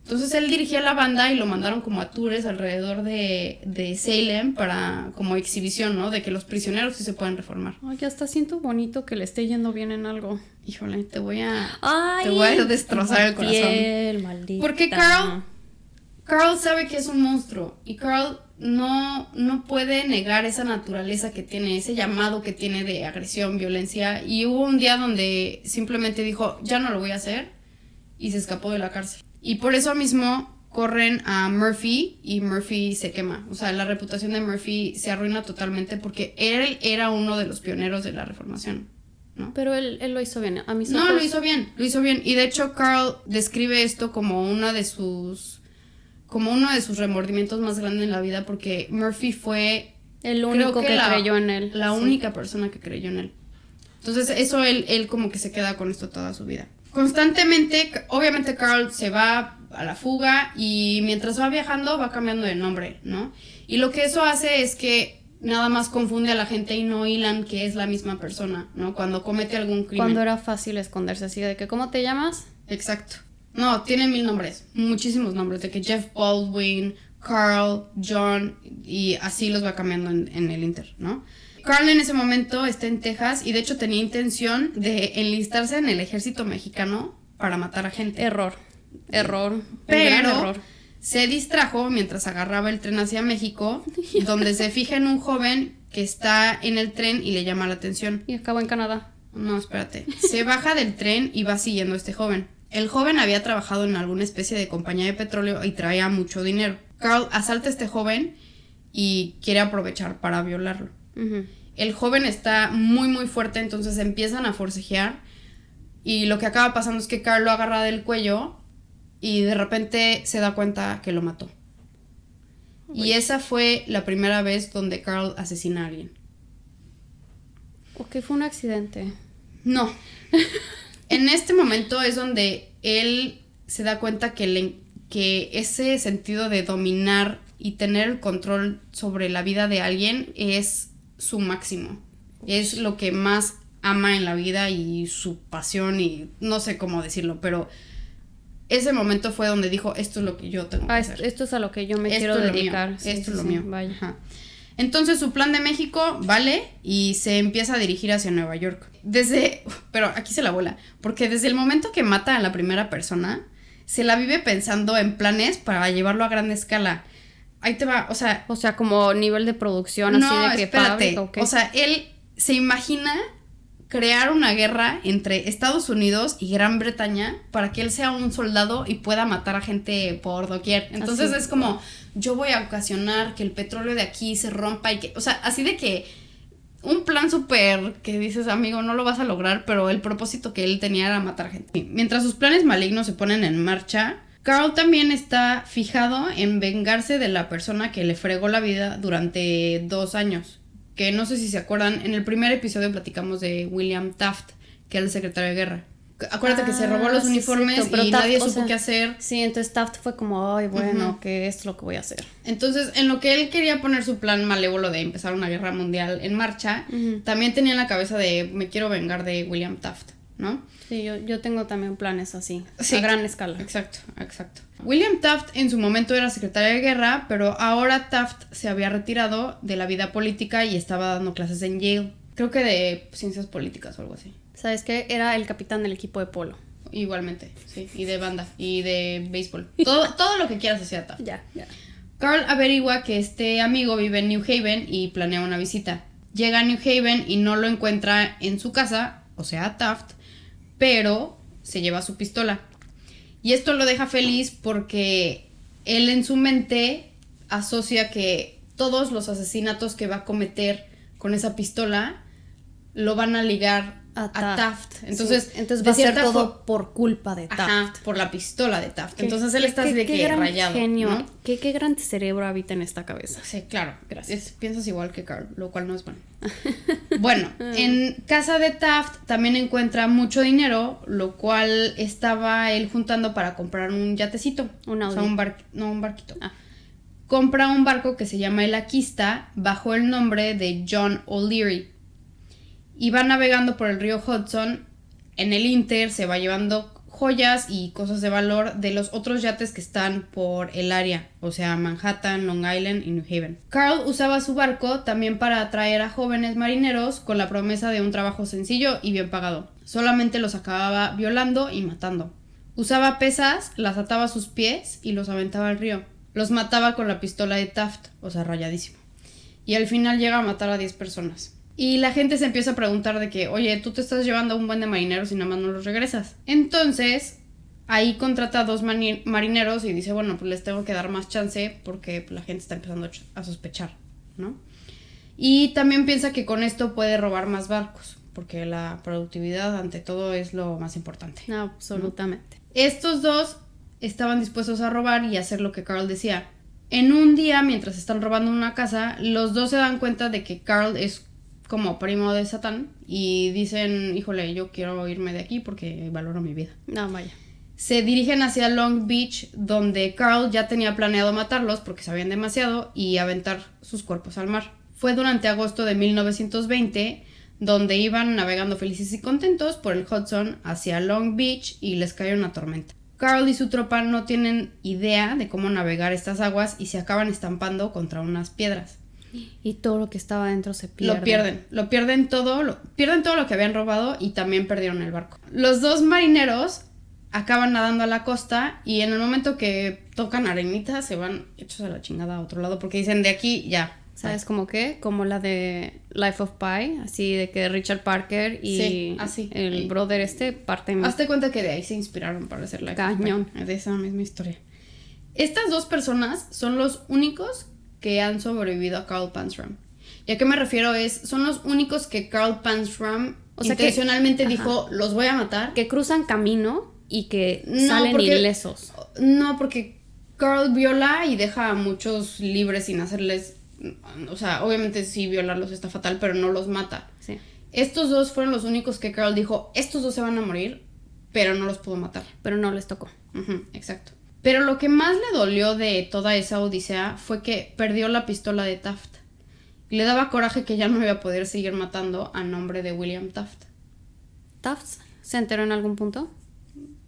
Entonces él dirigía la banda y lo mandaron como a tours alrededor de, de Salem para como exhibición, ¿no? De que los prisioneros sí se pueden reformar. Ay, ya está siento bonito que le esté yendo bien en algo. Híjole, te voy a... Ay, Te voy a destrozar el corazón. piel, maldita. Porque Carl- Carl sabe que es un monstruo y Carl no, no puede negar esa naturaleza que tiene, ese llamado que tiene de agresión, violencia. Y hubo un día donde simplemente dijo, ya no lo voy a hacer y se escapó de la cárcel. Y por eso mismo corren a Murphy y Murphy se quema. O sea, la reputación de Murphy se arruina totalmente porque él era uno de los pioneros de la reformación. ¿no? Pero él, él lo hizo bien. A mis No, lo hizo bien, lo hizo bien. Y de hecho, Carl describe esto como una de sus. como uno de sus remordimientos más grandes en la vida, porque Murphy fue El único que, la- creyó en él. La Sí. única persona que creyó en él. Entonces, eso él, él como que se queda con esto toda su vida. Constantemente, obviamente Carl se va a la fuga y mientras va viajando va cambiando de nombre, ¿no? Y lo que eso hace es que nada más confunde a la gente y no hilan que es la misma persona, ¿no? Cuando comete algún crimen. Cuando era fácil esconderse así de que, ¿cómo te llamas? Exacto. No, tiene mil nombres, muchísimos nombres, de que Jeff Baldwin, Carl, John, y así los va cambiando en, en el Inter, ¿no? Carl en ese momento está en Texas y de hecho tenía intención de enlistarse en el ejército mexicano para matar a gente. Error. Error. Pero error. se distrajo mientras agarraba el tren hacia México, donde se fija en un joven que está en el tren y le llama la atención. Y acabó en Canadá. No, espérate. Se baja del tren y va siguiendo a este joven. El joven había trabajado en alguna especie de compañía de petróleo y traía mucho dinero. Carl asalta a este joven y quiere aprovechar para violarlo. El joven está muy muy fuerte, entonces empiezan a forcejear y lo que acaba pasando es que Carl lo agarra del cuello y de repente se da cuenta que lo mató. Y esa fue la primera vez donde Carl asesina a alguien. Ok, fue un accidente. No. en este momento es donde él se da cuenta que, le- que ese sentido de dominar y tener el control sobre la vida de alguien es su máximo. Es lo que más ama en la vida y su pasión y no sé cómo decirlo, pero ese momento fue donde dijo, esto es lo que yo tengo que Ah, hacer. esto, esto es a lo que yo me Esto quiero es dedicar. Sí, esto sí, es lo sí, mío. Vaya. Ajá. Entonces su plan de México vale y se empieza a dirigir hacia Nueva York. Desde, pero aquí se la bola, porque desde el momento que mata a la primera persona, se la vive pensando en planes para llevarlo a gran escala. Ahí te va, o sea, O sea, como nivel de producción, así de que espérate. fábrica, ¿o sea, él se imagina crear una guerra entre Estados Unidos y Gran Bretaña para que él sea un soldado y pueda matar a gente por doquier. Entonces Así. es como, yo voy a ocasionar que el petróleo de aquí se rompa y que, o sea, así de que un plan súper que dices, amigo, no lo vas a lograr, pero el propósito que él tenía era matar gente. Mientras sus planes malignos se ponen en marcha, Carl también está fijado en vengarse de la persona que le fregó la vida durante dos años. Que no sé si se acuerdan, en el primer episodio platicamos de William Taft, que era el secretario de guerra. Acuérdate que se robó Ah, los sí, uniformes cierto, pero y Taft, nadie o supo sea, qué hacer. Sí, entonces Taft fue como, ay, bueno, Ujú. que esto es lo que voy a hacer. Entonces, en lo que él quería poner su plan malévolo de empezar una guerra mundial en marcha, también tenía en la cabeza de me quiero vengar de William Taft, ¿no? Sí, yo, yo tengo también planes así, Sí. a gran escala. Exacto, exacto. William Taft en su momento era secretario de guerra, pero ahora Taft se había retirado de la vida política y estaba dando clases en Yale. Creo que de ciencias políticas o algo así. ¿Sabes qué? Era el capitán del equipo de polo. Igualmente, sí. Y de banda, y de béisbol. Todo, todo lo que quieras hacía Taft. Ya, ya. Carl averigua que este amigo vive en New Haven y planea una visita. Llega a New Haven y no lo encuentra en su casa, o sea, Taft, pero se lleva su pistola. Y esto lo deja feliz porque él en su mente asocia que todos los asesinatos que va a cometer con esa pistola lo van a ligar A a Taft. Entonces, Sí, entonces va a ser todo por culpa de Taft. Ajá, por la pistola de Taft. Qué- Entonces él está así de que rayado. genio, ¿no? qué, qué gran cerebro habita en esta cabeza. Sí, claro. Gracias. Es- piensas igual que Carl, lo cual no es bueno. bueno, en casa de Taft también encuentra mucho dinero, lo cual estaba él juntando para comprar un yatecito. Un O sea, Audi. un bar- no, un barquito. Ah. Compra un barco que se llama el Aquista bajo el nombre de John O'Leary. Y va navegando por el río Hudson. En el Inter se va llevando joyas y cosas de valor de los otros yates que están por el área, o sea, Manhattan, Long Island y New Haven. Carl usaba su barco también para atraer a jóvenes marineros con la promesa de un trabajo sencillo y bien pagado. Solamente los acababa violando y matando. Usaba pesas, las ataba a sus pies y los aventaba al río. Los mataba con la pistola de Taft, o sea, rayadísimo. Y al final llega a matar a 10 personas. Y la gente se empieza a preguntar de que, oye, tú te estás llevando a un buen de marineros y nada más no los regresas. Entonces, ahí contrata a dos marineros y dice, bueno, pues les tengo que dar más chance porque pues, la gente está empezando a ch- a sospechar, ¿no? Y también piensa que con esto puede robar más barcos, porque la productividad ante todo es lo más importante. Absolutamente. Estos dos estaban dispuestos a robar y hacer lo que Carl decía. En un día, mientras están robando una casa, los dos se dan cuenta de que Carl es como primo de Satán y dicen, híjole, yo quiero irme de aquí porque valoro mi vida. No, vaya. Se dirigen hacia Long Beach, donde Carl ya tenía planeado matarlos porque sabían demasiado y aventar sus cuerpos al mar. Fue durante agosto de 1920 donde iban navegando felices y contentos por el Hudson hacia Long Beach y les cae una tormenta. Carl y su tropa no tienen idea de cómo navegar estas aguas y se acaban estampando contra unas piedras. Y todo lo que estaba dentro se pierde. Lo pierden, lo pierden todo, lo, pierden todo lo que habían robado y también perdieron el barco. Los dos marineros acaban nadando a la costa y en el momento que tocan arenita se van hechos a la chingada a otro lado porque dicen de aquí ya. ¿Sabes cómo qué? Como la de Life of Pi, así de que Richard Parker y Sí, así, el brother este parten. Hazte cuenta que de ahí se inspiraron para hacer la Cañón. de esa misma historia. Estas dos personas son los únicos que han sobrevivido a Carl Pansram. ¿Y a qué me refiero? Es, son los únicos que Carl Pansram O sea que- intencionalmente ajá. dijo, los voy a matar. que cruzan camino y que No, salen porque- ilesos. No, porque Carl viola y deja a muchos libres sin hacerles... O sea, obviamente sí violarlos está fatal, pero no los mata. Sí. Estos dos fueron los únicos que Carl dijo, estos dos se van a morir, pero no los puedo matar. Pero no les tocó. Exacto. Pero lo que más le dolió de toda esa odisea fue que perdió la pistola de Taft. Le daba coraje que ya no iba a poder seguir matando a nombre de William Taft. ¿Tufts se enteró en algún punto?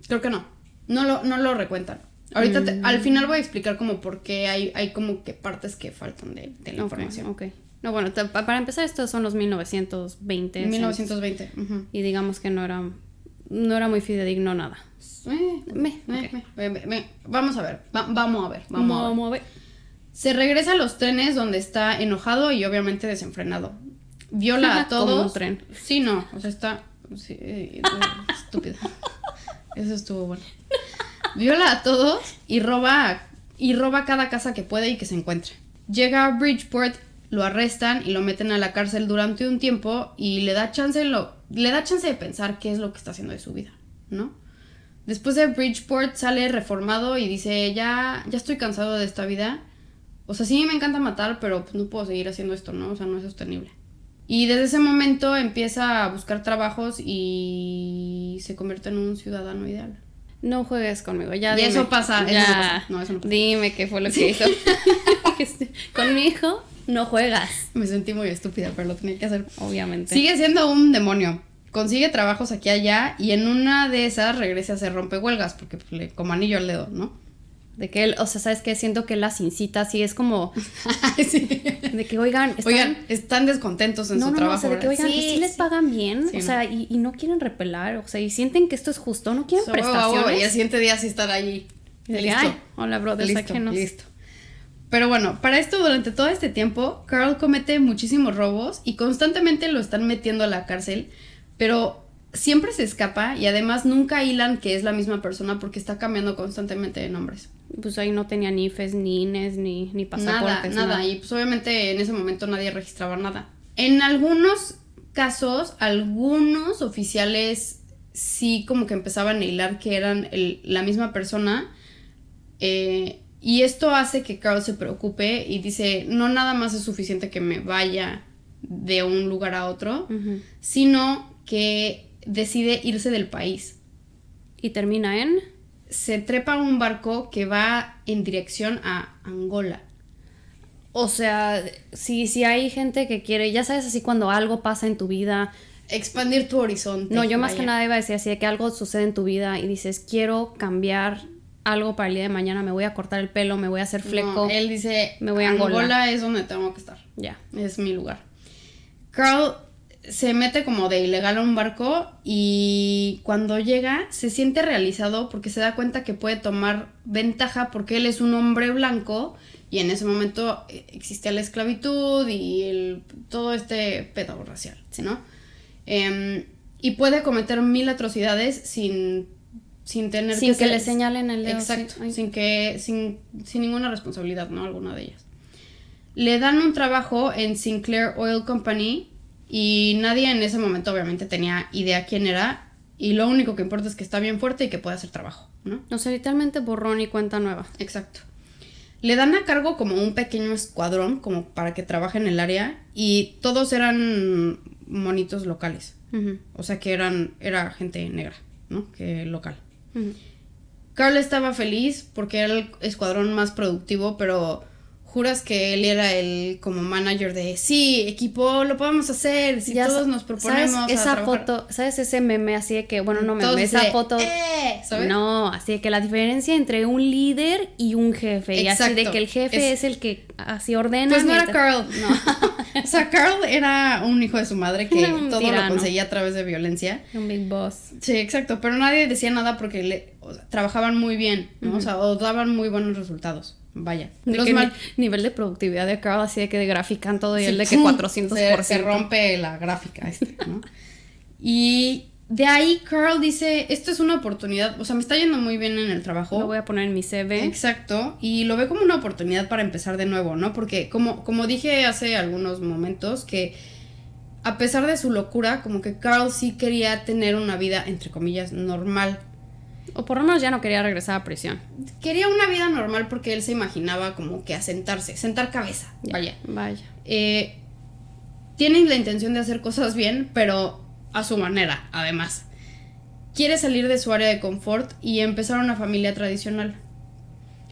Creo que no. No lo, no lo recuentan. Ahorita te- al final voy a explicar como por qué hay, hay como que partes que faltan de, de la información. ok. No, bueno, te- para empezar, estos son los 1920. 1920. ujú. Y digamos que no era, no era muy fidedigno nada. Eh, Me, ok. me- me- me- Vamos a ver. va- vamos a ver. Vamos, a ver. Vamos a ver. Se regresa a los trenes donde está enojado y obviamente desenfrenado. Viola a Como todos. un tren. Sí, no, o sea, está sí, eh, estúpido. Eso estuvo bueno. Viola a todos y roba y roba cada casa que puede y que se encuentre. Llega a Bridgeport, lo arrestan y lo meten a la cárcel durante un tiempo y le da chance lo le da chance de pensar qué es lo que está haciendo de su vida, ¿no? Después de Bridgeport sale reformado y dice, ya, ya estoy cansado de esta vida. O sea, sí me encanta matar, pero pues no puedo seguir haciendo esto, ¿no? O sea, no es sostenible. Y desde ese momento empieza a buscar trabajos y se convierte en un ciudadano ideal. No juegues conmigo, ya Y dime. eso pasa, eso Ya. no pasa. No, eso no pasa. Dime qué fue lo que hizo. Con mi hijo no juegas, Me sentí muy estúpida, pero lo tenía que hacer. obviamente. Sigue siendo un demonio. Consigue trabajos aquí y allá y en una de esas regresa a hacer rompehuelgas, porque pues, le, como anillo al dedo, ¿no? De que él, o sea, ¿sabes qué? Siento que él las incita así, es como sí. de que, oigan, están- Oigan, están descontentos en no, su no, no, trabajo. o sea, de que, oigan, ¿y si les pagan bien? Sí, o sea, y, y no quieren repelar, o sea, y sienten que esto es justo, no quieren So, wow, wow, prestaciones. y el siguiente día sí estar allí. De que, ay, hola, brothers, listo, listo. Pero bueno, para esto, durante todo este tiempo, Carl comete muchísimos robos y constantemente lo están metiendo a la cárcel, pero siempre se escapa y además nunca hilan que es la misma persona porque está cambiando constantemente de nombres. Pues ahí no tenía ni IFES, ni INES, ni, ni Nada, pasaportes. nada. Y pues obviamente en ese momento nadie registraba nada. En algunos casos, algunos oficiales sí como que empezaban a hilar que eran el- la misma persona. eh, y esto hace que Carl se preocupe y dice, no nada más es suficiente que me vaya de un lugar a otro, sino que decide irse del país. Y termina en... Se trepa a un barco que va en dirección a Angola. O sea, si, si hay gente que quiere, ya sabes, así cuando algo pasa en tu vida. Expandir tu horizonte. No, yo más vaya. que nada iba a decir así de que algo sucede en tu vida y dices, quiero cambiar algo para el día de mañana, me voy a cortar el pelo, me voy a hacer fleco. No, él dice, Me voy a Angola. es donde tengo que estar. Ya. Es mi lugar. Carl se mete como de ilegal a un barco y cuando llega se siente realizado porque se da cuenta que puede tomar ventaja porque él es un hombre blanco y en ese momento eh, existía la esclavitud y el, todo este pedo racial, ¿no? Em, y puede cometer mil atrocidades sin sin tener Sin que, le señalen el dedo. sí. Exacto, sin que sin, sin ninguna responsabilidad, ¿no? Alguna de ellas. Le dan un trabajo en Sinclair Oil Company y nadie en ese momento obviamente tenía idea quién era y lo único que importa es que está bien fuerte y que puede hacer trabajo, ¿no? O sea, literalmente borrón y cuenta nueva. Exacto. Le dan a cargo como un pequeño escuadrón como para que trabaje en el área y todos eran monitos locales, o sea que eran era gente negra, ¿no? Que local. Carl estaba feliz porque era el escuadrón más productivo, pero juras que él era el como manager de sí, equipo, lo podemos hacer, si Ya todos nos proponemos. ¿Sabes a esa trabajar". foto? ¿Sabes ese meme así de que, bueno, no meme, esa de, foto. "Eh", ¿sabes? No, así de que la diferencia entre un líder y un jefe. Y así de que el jefe Es- es, el que así ordena. Pues no era Carl, no. o sea, Carl era un hijo de su madre que todo lo conseguía a través de violencia. Un big boss. Sí, exacto, pero nadie decía nada porque le, o sea, trabajaban muy bien, ¿no? O sea, o daban muy buenos resultados. Vaya. De Los mal- ni- nivel de productividad de Carl, así de que grafican todo y el de que ¡pum! 400%. Se, se rompe la gráfica este, ¿no? y de ahí Carl dice, esto es una oportunidad, o sea, me está yendo muy bien en el trabajo. Lo voy a poner en mi CV. Exacto, y lo ve como una oportunidad para empezar de nuevo, ¿no? Porque como, como dije hace algunos momentos, que a pesar de su locura, como que Carl sí quería tener una vida, entre comillas, normal. O por lo menos ya no quería regresar a prisión. Quería una vida normal porque él se imaginaba como que asentarse, sentar cabeza, Ya, vaya. Vaya. Eh, tiene la intención de hacer cosas bien, pero a su manera, además. Quiere salir de su área de confort y empezar una familia tradicional.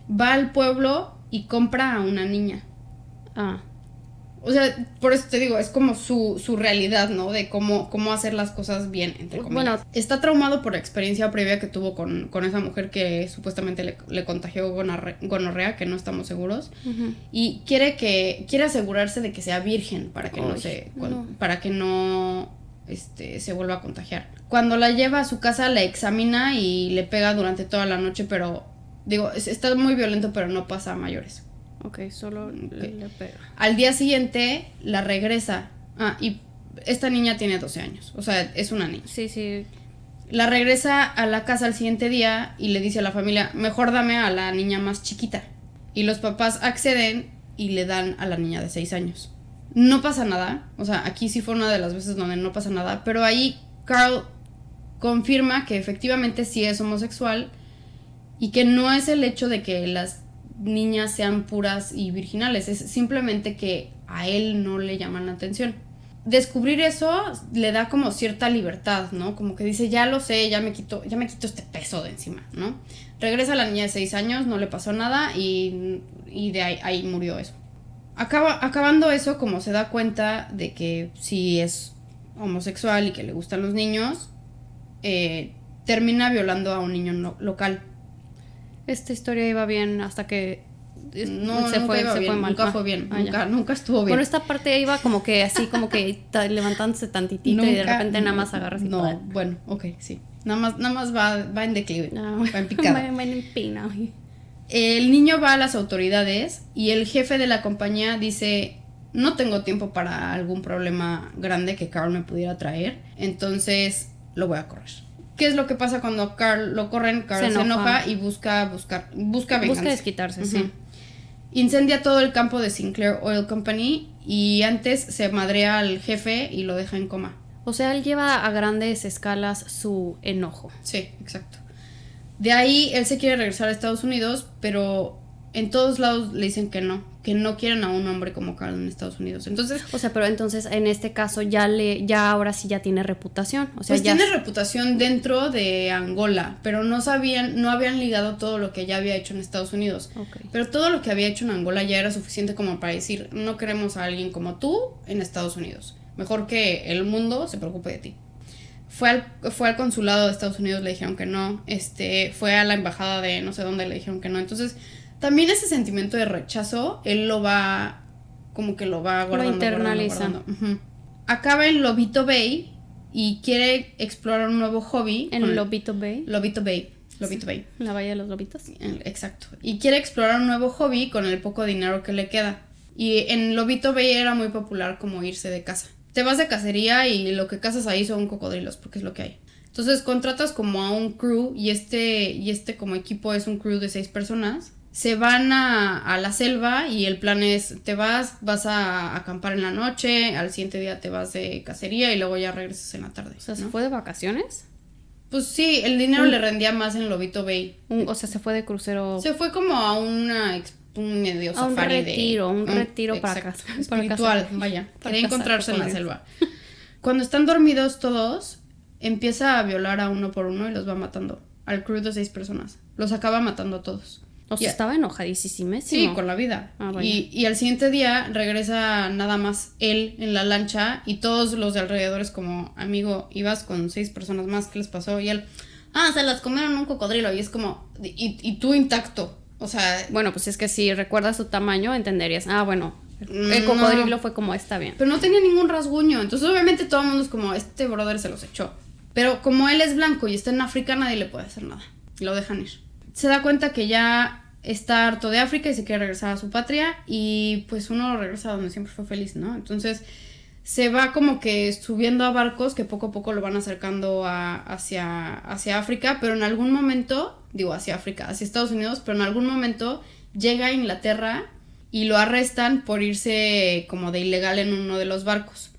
Va al pueblo y compra a una niña. Ah. O sea, por eso te digo, es como su, su realidad, ¿no? De cómo, cómo hacer las cosas bien, entre comillas. Bueno. está traumado por la experiencia previa que tuvo con, con esa mujer que supuestamente le, le contagió gonorre- gonorrea, que no estamos seguros. Y quiere que quiere asegurarse de que sea virgen para que no se no. para que no este se vuelva a contagiar. Cuando la lleva a su casa la examina y le pega durante toda la noche, pero digo, es- está muy violento, pero no pasa a mayores. Ok, solo le le pega. Al día siguiente la regresa. Ah, y esta niña tiene 12 años, o sea, es una niña. Sí, sí. La regresa a la casa al siguiente día y le dice a la familia, mejor dame a la niña más chiquita. Y los papás acceden y le dan a la niña de 6 años. No pasa nada, o sea, aquí sí fue una de las veces donde no pasa nada, pero ahí Carl confirma que efectivamente sí es homosexual y que no es el hecho de que las niñas sean puras y virginales, es simplemente que a él no le llaman la atención. Descubrir eso le da como cierta libertad, ¿no? Como que dice, ya lo sé, ya me quito, ya me quito este peso de encima, ¿no? Regresa la niña de 6 años, no le pasó nada y, y de ahí, ahí murió eso. Acaba, acabando eso, como se da cuenta de que sí es homosexual y que le gustan los niños, eh, termina violando a un niño local. Esta historia iba bien hasta que No, se nunca fue, iba se bien, fue mal. nunca Ah, fue bien, ah, nunca, nunca estuvo bien. Bueno, esta parte iba como que así, como que levantándose tantitito y de repente nada más agarras y No, bueno, ok, sí. Nada más, nada más va, va en declive, Ah, va en picada. va- va en pina. El niño va a las autoridades y el jefe de la compañía dice, no tengo tiempo para algún problema grande que Carl me pudiera traer, entonces lo voy a correr. ¿Qué es lo que pasa cuando Carl lo corren? Carl Se se enoja. y busca, buscar, busca venganza. Busca desquitarse, sí. Incendia todo el campo de Sinclair Oil Company y antes se madrea al jefe y lo deja en coma. O sea, él lleva a grandes escalas su enojo. Sí, exacto. De ahí él se quiere regresar a Estados Unidos, pero en todos lados le dicen que no, que no quieren a un hombre como Carl en Estados Unidos. Entonces, O sea, pero entonces en este caso ya le, ya ahora sí ya tiene reputación. O sea, pues ya tiene reputación dentro de Angola, pero no sabían, no habían ligado todo lo que ya había hecho en Estados Unidos. Ok. Pero todo lo que había hecho en Angola ya era suficiente como para decir, no queremos a alguien como tú en Estados Unidos. Mejor que el mundo se preocupe de ti. Fue al, fue al consulado de Estados Unidos, le dijeron que no. Este, fue a la embajada de no sé dónde, le dijeron que no. Entonces, también ese sentimiento de rechazo, él lo va, como que lo va guardando. guardando, internaliza. guardando. Acaba en Lobito Bay y quiere explorar un nuevo hobby. En Lobito Bay, Lobito Bay. Lobito Bay. la Bahía de los Lobitos. Exacto. Y quiere explorar un nuevo hobby con el poco dinero que le queda. Y en Lobito Bay era muy popular como irse de casa. Te vas de cacería y lo que cazas ahí son cocodrilos, porque es lo que hay. Entonces contratas como a un crew y este, y este como equipo es un crew de seis personas. Se van a, a la selva y el plan es, te vas, vas a acampar en la noche, al siguiente día te vas de cacería y luego ya regresas en la tarde. O sea, ¿se ¿no? fue de vacaciones? Pues sí, el dinero le rendía más en Lobito Bay. Un- o sea, se fue de crucero Se fue como a una un medio A un safari de- retiro, un retiro para exacto, para espiritual, cazar- vaya. para Quería encontrarse en la selva. Cuando están dormidos todos, empieza a violar a uno por uno y los va matando. Al crew de seis personas. Los acaba matando a todos. O sea, Ya. estaba enojadísimo. Sí, con la vida. Ah, y, y al siguiente día regresa nada más él en la lancha y todos los de alrededor es como, amigo, ibas con seis personas más, ¿qué les pasó? Y él, ah, se las comieron un cocodrilo y es como, y, y tú intacto. O sea, Bueno, pues es que si recuerdas su tamaño, entenderías. Ah, bueno, Mm, el cocodrilo fue como está bien. Pero no tenía ningún rasguño. Entonces, obviamente, todo el mundo es como, este brother se los echó. Pero como él es blanco y está en África, nadie le puede hacer nada. Lo dejan ir. Se da cuenta que ya está harto de África y se quiere regresar a su patria. Y pues uno regresa a donde siempre fue feliz, ¿no? Entonces, se va como que subiendo a barcos que poco a poco lo van acercando a- hacia, hacia África. Pero en algún momento, digo hacia África, hacia Estados Unidos, pero en algún momento llega a Inglaterra y lo arrestan por irse como de ilegal en uno de los barcos.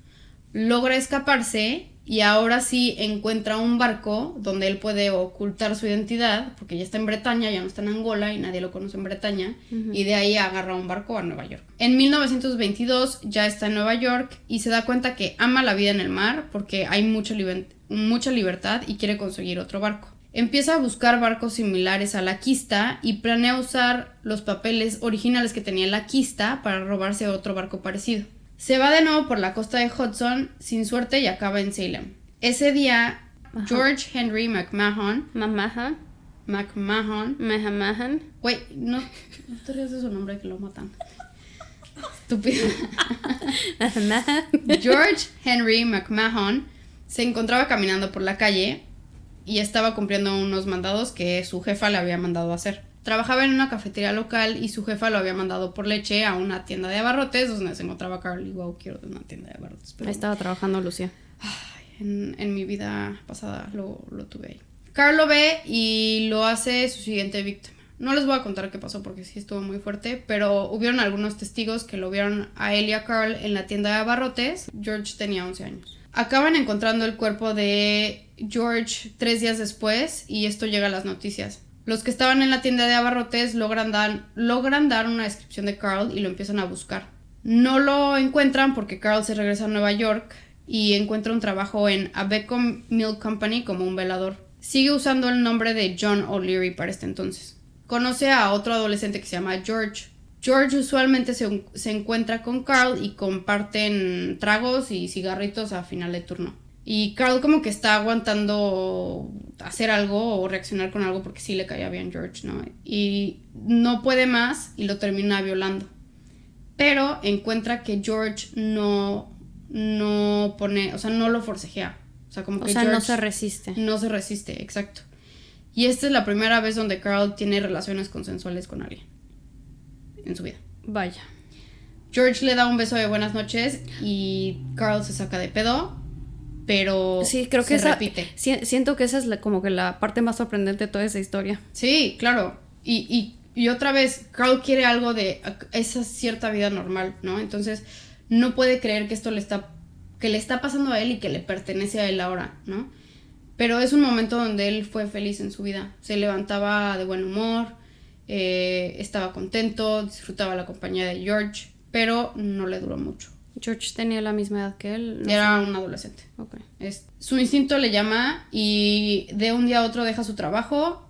Logra escaparse y ahora sí encuentra un barco donde él puede ocultar su identidad, porque ya está en Bretaña, ya no está en Angola y nadie lo conoce en Bretaña, y de ahí agarra un barco a Nueva York. En 1922 ya está en Nueva York y se da cuenta que ama la vida en el mar porque hay mucha, liber- mucha libertad y quiere conseguir otro barco. Empieza a buscar barcos similares a la Quista y planea usar los papeles originales que tenía la Quista para robarse otro barco parecido. Se va de nuevo por la costa de Hudson sin suerte y acaba en Salem. Ese día, George Henry McMahon, Mamaja, McMahon, Mahamahan. güey, no, no te rías de su nombre que lo matan. Estúpido. George Henry McMahon se encontraba caminando por la calle y estaba cumpliendo unos mandados que su jefa le había mandado hacer. Trabajaba en una cafetería local y su jefa lo había mandado por leche a una tienda de abarrotes donde se encontraba Carl y wow, quiero una tienda de abarrotes. Pero Ahí estaba trabajando Lucía. ay, en, en mi vida pasada lo, lo tuve ahí. Carl lo ve y lo hace su siguiente víctima. No les voy a contar qué pasó porque sí estuvo muy fuerte, pero hubieron algunos testigos que lo vieron a él y a Carl en la tienda de abarrotes. George tenía 11 años. Acaban encontrando el cuerpo de George tres días después y esto llega a las noticias. Los que estaban en la tienda de abarrotes logran dar, logran dar una descripción de Carl y lo empiezan a buscar. No lo encuentran porque Carl se regresa a Nueva York y encuentra un trabajo en Abeco Milk Company como un velador. Sigue usando el nombre de John O'Leary para este entonces. Conoce a otro adolescente que se llama George. George usualmente se, se encuentra con Carl y comparten tragos y cigarritos a final de turno. Y Carl como que está aguantando hacer algo o reaccionar con algo porque sí le caía bien George, ¿no? Y no puede más y lo termina violando. Pero encuentra que George no, no pone, o sea, no lo forcejea. O sea, como O que sea, no George se resiste. no se resiste, exacto. Y esta es la primera vez donde Carl tiene relaciones consensuales con alguien en su vida. Vaya. George le da un beso de buenas noches y Carl se saca de pedo, pero Sí, creo que se esa, repite. si- siento que esa es la- como que la parte más sorprendente de toda esa historia. Sí, claro. Y, y, y otra vez, Carl quiere algo de esa cierta vida normal, ¿no? Entonces, no puede creer que esto le está, que le está pasando a él y que le pertenece a él ahora, ¿no? Pero es un momento donde él fue feliz en su vida. Se levantaba de buen humor, eh, estaba contento, disfrutaba la compañía de George, pero no le duró mucho. George tenía la misma edad que él. no Era un adolescente. sé. Ok. Es- su instinto le llama y de un día a otro deja su trabajo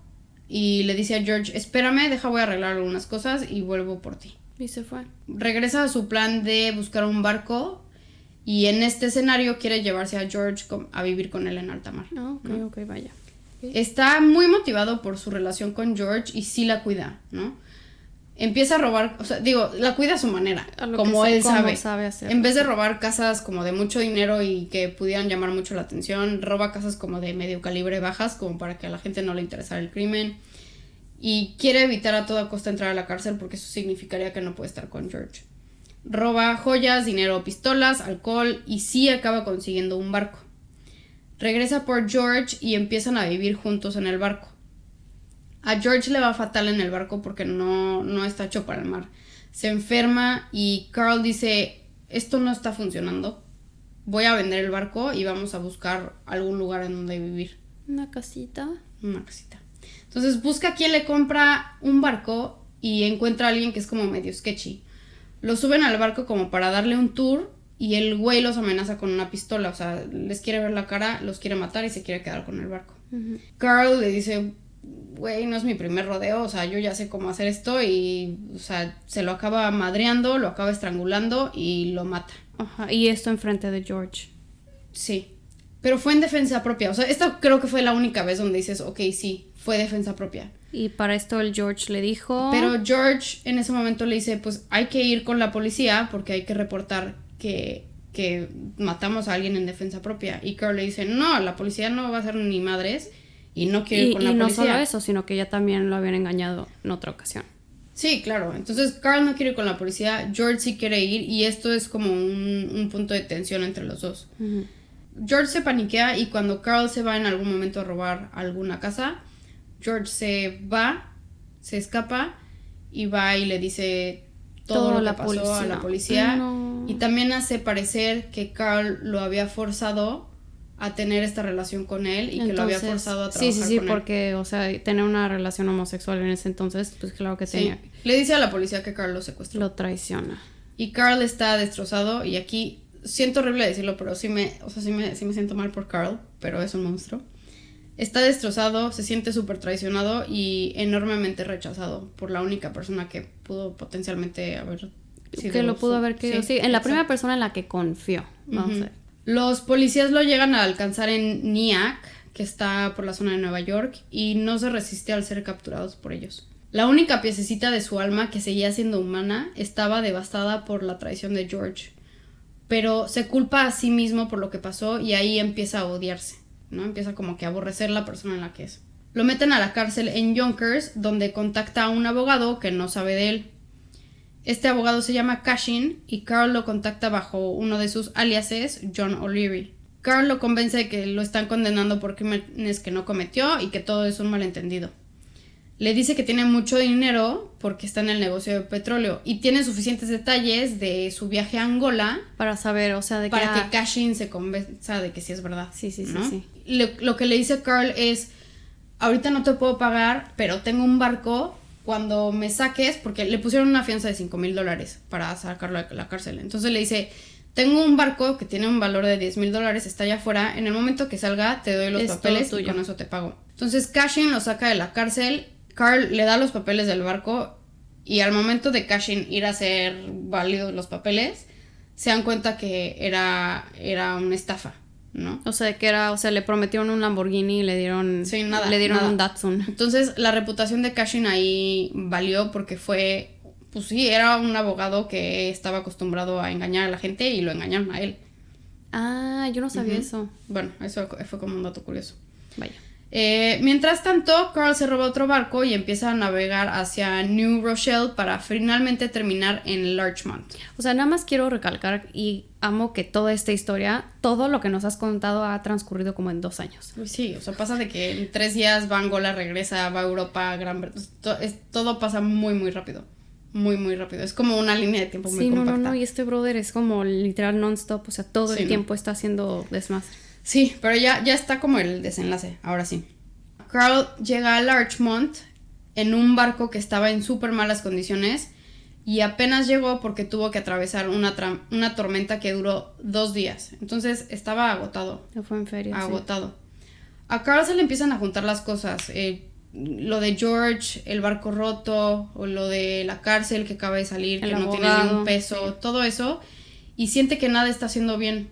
y le dice a George, espérame, deja voy a arreglar algunas cosas y vuelvo por ti. Y se fue. Regresa a su plan de buscar un barco y en este escenario quiere llevarse a George a vivir con él en alta mar. Ah, ok, ok, vaya. Está muy motivado por su relación con George y sí la cuida, ¿no? Empieza a robar, o sea, digo, la cuida a su manera, A como él sabe. sabe hacerlo, en vez de robar casas como de mucho dinero y que pudieran llamar mucho la atención, roba casas como de medio calibre bajas, como para que a la gente no le interesara el crimen. Y quiere evitar a toda costa entrar a la cárcel porque eso significaría que no puede estar con George. Roba joyas, dinero, pistolas, alcohol y sí acaba consiguiendo un barco. regresa por George y empiezan a vivir juntos en el barco. A George le va fatal en el barco porque no, no está hecho para el mar. Se enferma y Carl dice, esto no está funcionando. Voy a vender el barco y vamos a buscar algún lugar en donde vivir. Una casita. Una casita. Entonces busca quién le compra un barco y encuentra a alguien que es como medio sketchy. Lo suben al barco como para darle un tour y el güey los amenaza con una pistola. O sea, les quiere ver la cara, los quiere matar y se quiere quedar con el barco. Carl le dice, güey, no es mi primer rodeo, o sea, yo ya sé cómo hacer esto y, o sea, se lo acaba madreando, lo acaba estrangulando y lo mata. Ajá, y esto enfrente de George. Sí, pero fue en defensa propia, o sea, esto creo que fue la única vez donde dices, ok, sí, fue defensa propia. Y para esto el George le dijo... Pero George en ese momento le dice, pues hay que ir con la policía porque hay que reportar que, que matamos a alguien en defensa propia. Y Carl le dice, no, la policía no va a ser ni madres y no quiere ir con la y no policía. solo eso, sino que ya también lo habían engañado en otra ocasión. Sí, claro. Entonces Carl no quiere ir con la policía, George sí quiere ir y esto es como un, un punto de tensión entre los dos. George se paniquea y cuando Carl se va en algún momento a robar alguna casa, George se va, se escapa y va y le dice todo, lo la que pasó a policía. la policía No. y también hace parecer que Carl lo había forzado a tener esta relación con él y que lo había forzado a trabajar Sí, sí, sí, con él. porque, o sea, tener una relación homosexual en ese entonces, pues claro que Sí. tenía. Le dice a la policía que Carl lo secuestró. Lo traiciona. Y Carl está destrozado y aquí siento horrible decirlo, pero sí me, o sea, sí me, sí me siento mal por Carl, pero es un monstruo. Está destrozado, se siente súper traicionado y enormemente rechazado por la única persona que pudo potencialmente haber sido que lo pudo haber querido. Sí, en la exacto. primera persona en la que confió. Vamos a ver. Los policías lo llegan a alcanzar en Nyack, que está por la zona de Nueva York, y no se resiste al ser capturados por ellos. La única piececita de su alma que seguía siendo humana estaba devastada por la traición de George, pero se culpa a sí mismo por lo que pasó y ahí empieza a odiarse, ¿no? Empieza como que a aborrecer la persona en la que es. Lo meten a la cárcel en Yonkers, donde contacta a un abogado que no sabe de él. Este abogado se llama Cashin y Carl lo contacta bajo uno de sus aliases, John O'Leary. Carl lo convence de que lo están condenando por crímenes que no cometió y que todo es un malentendido. Le dice que tiene mucho dinero porque está en el negocio de petróleo y tiene suficientes detalles de su viaje a Angola Para saber, o sea, de para que... que Cashin se convenza de que sí es verdad. Sí, sí, sí, ¿no? sí. Lo que le dice Carl es, ahorita no te puedo pagar, pero tengo un barco cuando me saques, porque le pusieron una fianza de 5 mil dólares para sacarlo de la cárcel. Entonces le dice, tengo un barco que tiene un valor de 10 mil dólares, está allá afuera, en el momento que salga te doy los Es papeles y con eso te pago. Entonces Cashin lo saca de la cárcel, Carl le da los papeles del barco y al momento de Cashin ir a hacer válidos los papeles, se dan cuenta que era, era una estafa, ¿no? O sea, que era, o sea, le prometieron un Lamborghini y le dieron, Sí, nada, le dieron nada. un Datsun. Entonces la reputación de Cashin ahí valió porque fue, pues sí, era un abogado que estaba acostumbrado a engañar a la gente y lo engañaron a él. Ah, yo no sabía eso. Bueno, eso fue como un dato curioso. Vaya. Eh, mientras tanto, Carl se roba otro barco y empieza a navegar hacia New Rochelle para finalmente terminar en Larchmont. O sea, nada más quiero recalcar y amo que toda esta historia, todo lo que nos has contado ha transcurrido como en dos años. Uy, Sí, o sea, pasa de que en tres días va a Angola, regresa, va a Europa, Gran Bretaña. to- Todo pasa muy, muy rápido. Muy, muy rápido. Es como una línea de tiempo muy Sí, no, compacta. no, no, y este brother es como literal non-stop, o sea, todo Sí, el no. tiempo está haciendo desmadre. Sí, pero ya, ya está como el desenlace, ahora sí. Carl llega a Larchmont en un barco que estaba en súper malas condiciones y apenas llegó porque tuvo que atravesar una, una tormenta que duró dos días. Entonces estaba agotado, fue en feria. sí. agotado. A Carl se le empiezan a juntar las cosas. eh, lo de George, el barco roto, o lo de la cárcel que acaba de salir, El que no tiene ni un peso, todo eso. Y siente que nada está haciendo bien.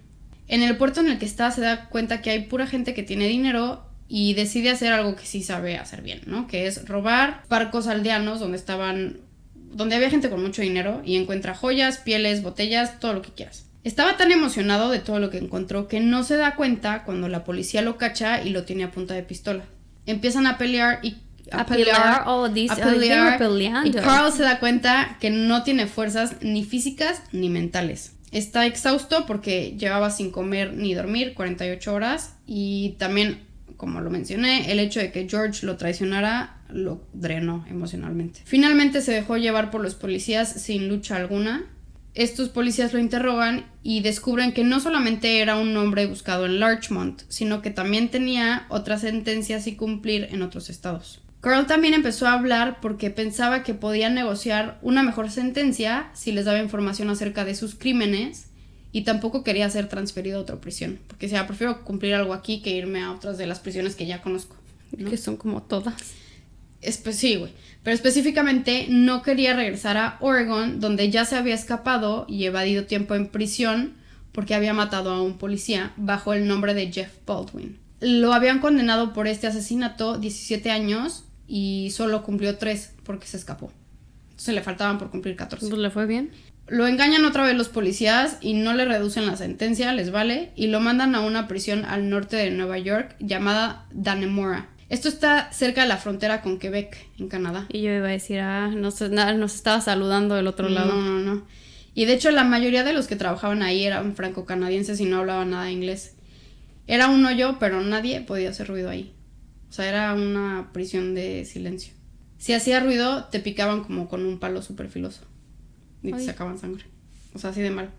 En el puerto en el que está se da cuenta que hay pura gente que tiene dinero y decide hacer algo que sí sabe hacer bien, ¿no? Que es robar barcos aldeanos donde estaban donde había gente con mucho dinero y encuentra joyas, pieles, botellas, todo lo que quieras. Estaba tan emocionado de todo lo que encontró que no se da cuenta cuando la policía lo cacha y lo tiene a punta de pistola. Empiezan a pelear y A pelear, oh, a oh, they were pelear, y. Carl se da cuenta que no tiene fuerzas ni físicas ni mentales. Está exhausto porque llevaba sin comer ni dormir 48 horas y también, como lo mencioné, el hecho de que George lo traicionara lo drenó emocionalmente. Finalmente se dejó llevar por los policías sin lucha alguna. Estos policías lo interrogan y descubren que no solamente era un hombre buscado en Larchmont, sino que también tenía otras sentencias y cumplir en otros estados. Carl también empezó a hablar porque pensaba que podía negociar una mejor sentencia si les daba información acerca de sus crímenes y tampoco quería ser transferido a otra prisión, porque decía, prefiero cumplir algo aquí que irme a otras de las prisiones que ya conozco. Que son como todas. sí, güey. Pero específicamente no quería regresar a Oregon, donde ya se había escapado y evadido tiempo en prisión porque había matado a un policía bajo el nombre de Jeff Baldwin. Lo habían condenado por este asesinato 17 años y solo cumplió 3 porque se escapó. Entonces le faltaban por cumplir 14. Pues le fue bien. Lo engañan otra vez los policías y no le reducen la sentencia, les vale, y lo mandan a una prisión al norte de Nueva York llamada Dannemora. Esto está cerca de la frontera con Quebec, en Canadá. Y yo iba a decir, ah, nos, nos estaba saludando del otro lado. No, no, no. Y de hecho la mayoría de los que trabajaban ahí eran franco-canadienses y no hablaban nada de inglés. Era un hoyo, pero nadie podía hacer ruido ahí. O sea, era una prisión de silencio. Si hacía ruido, te picaban como con un palo súper filoso. Y te sacaban sangre. O sea, así de mal.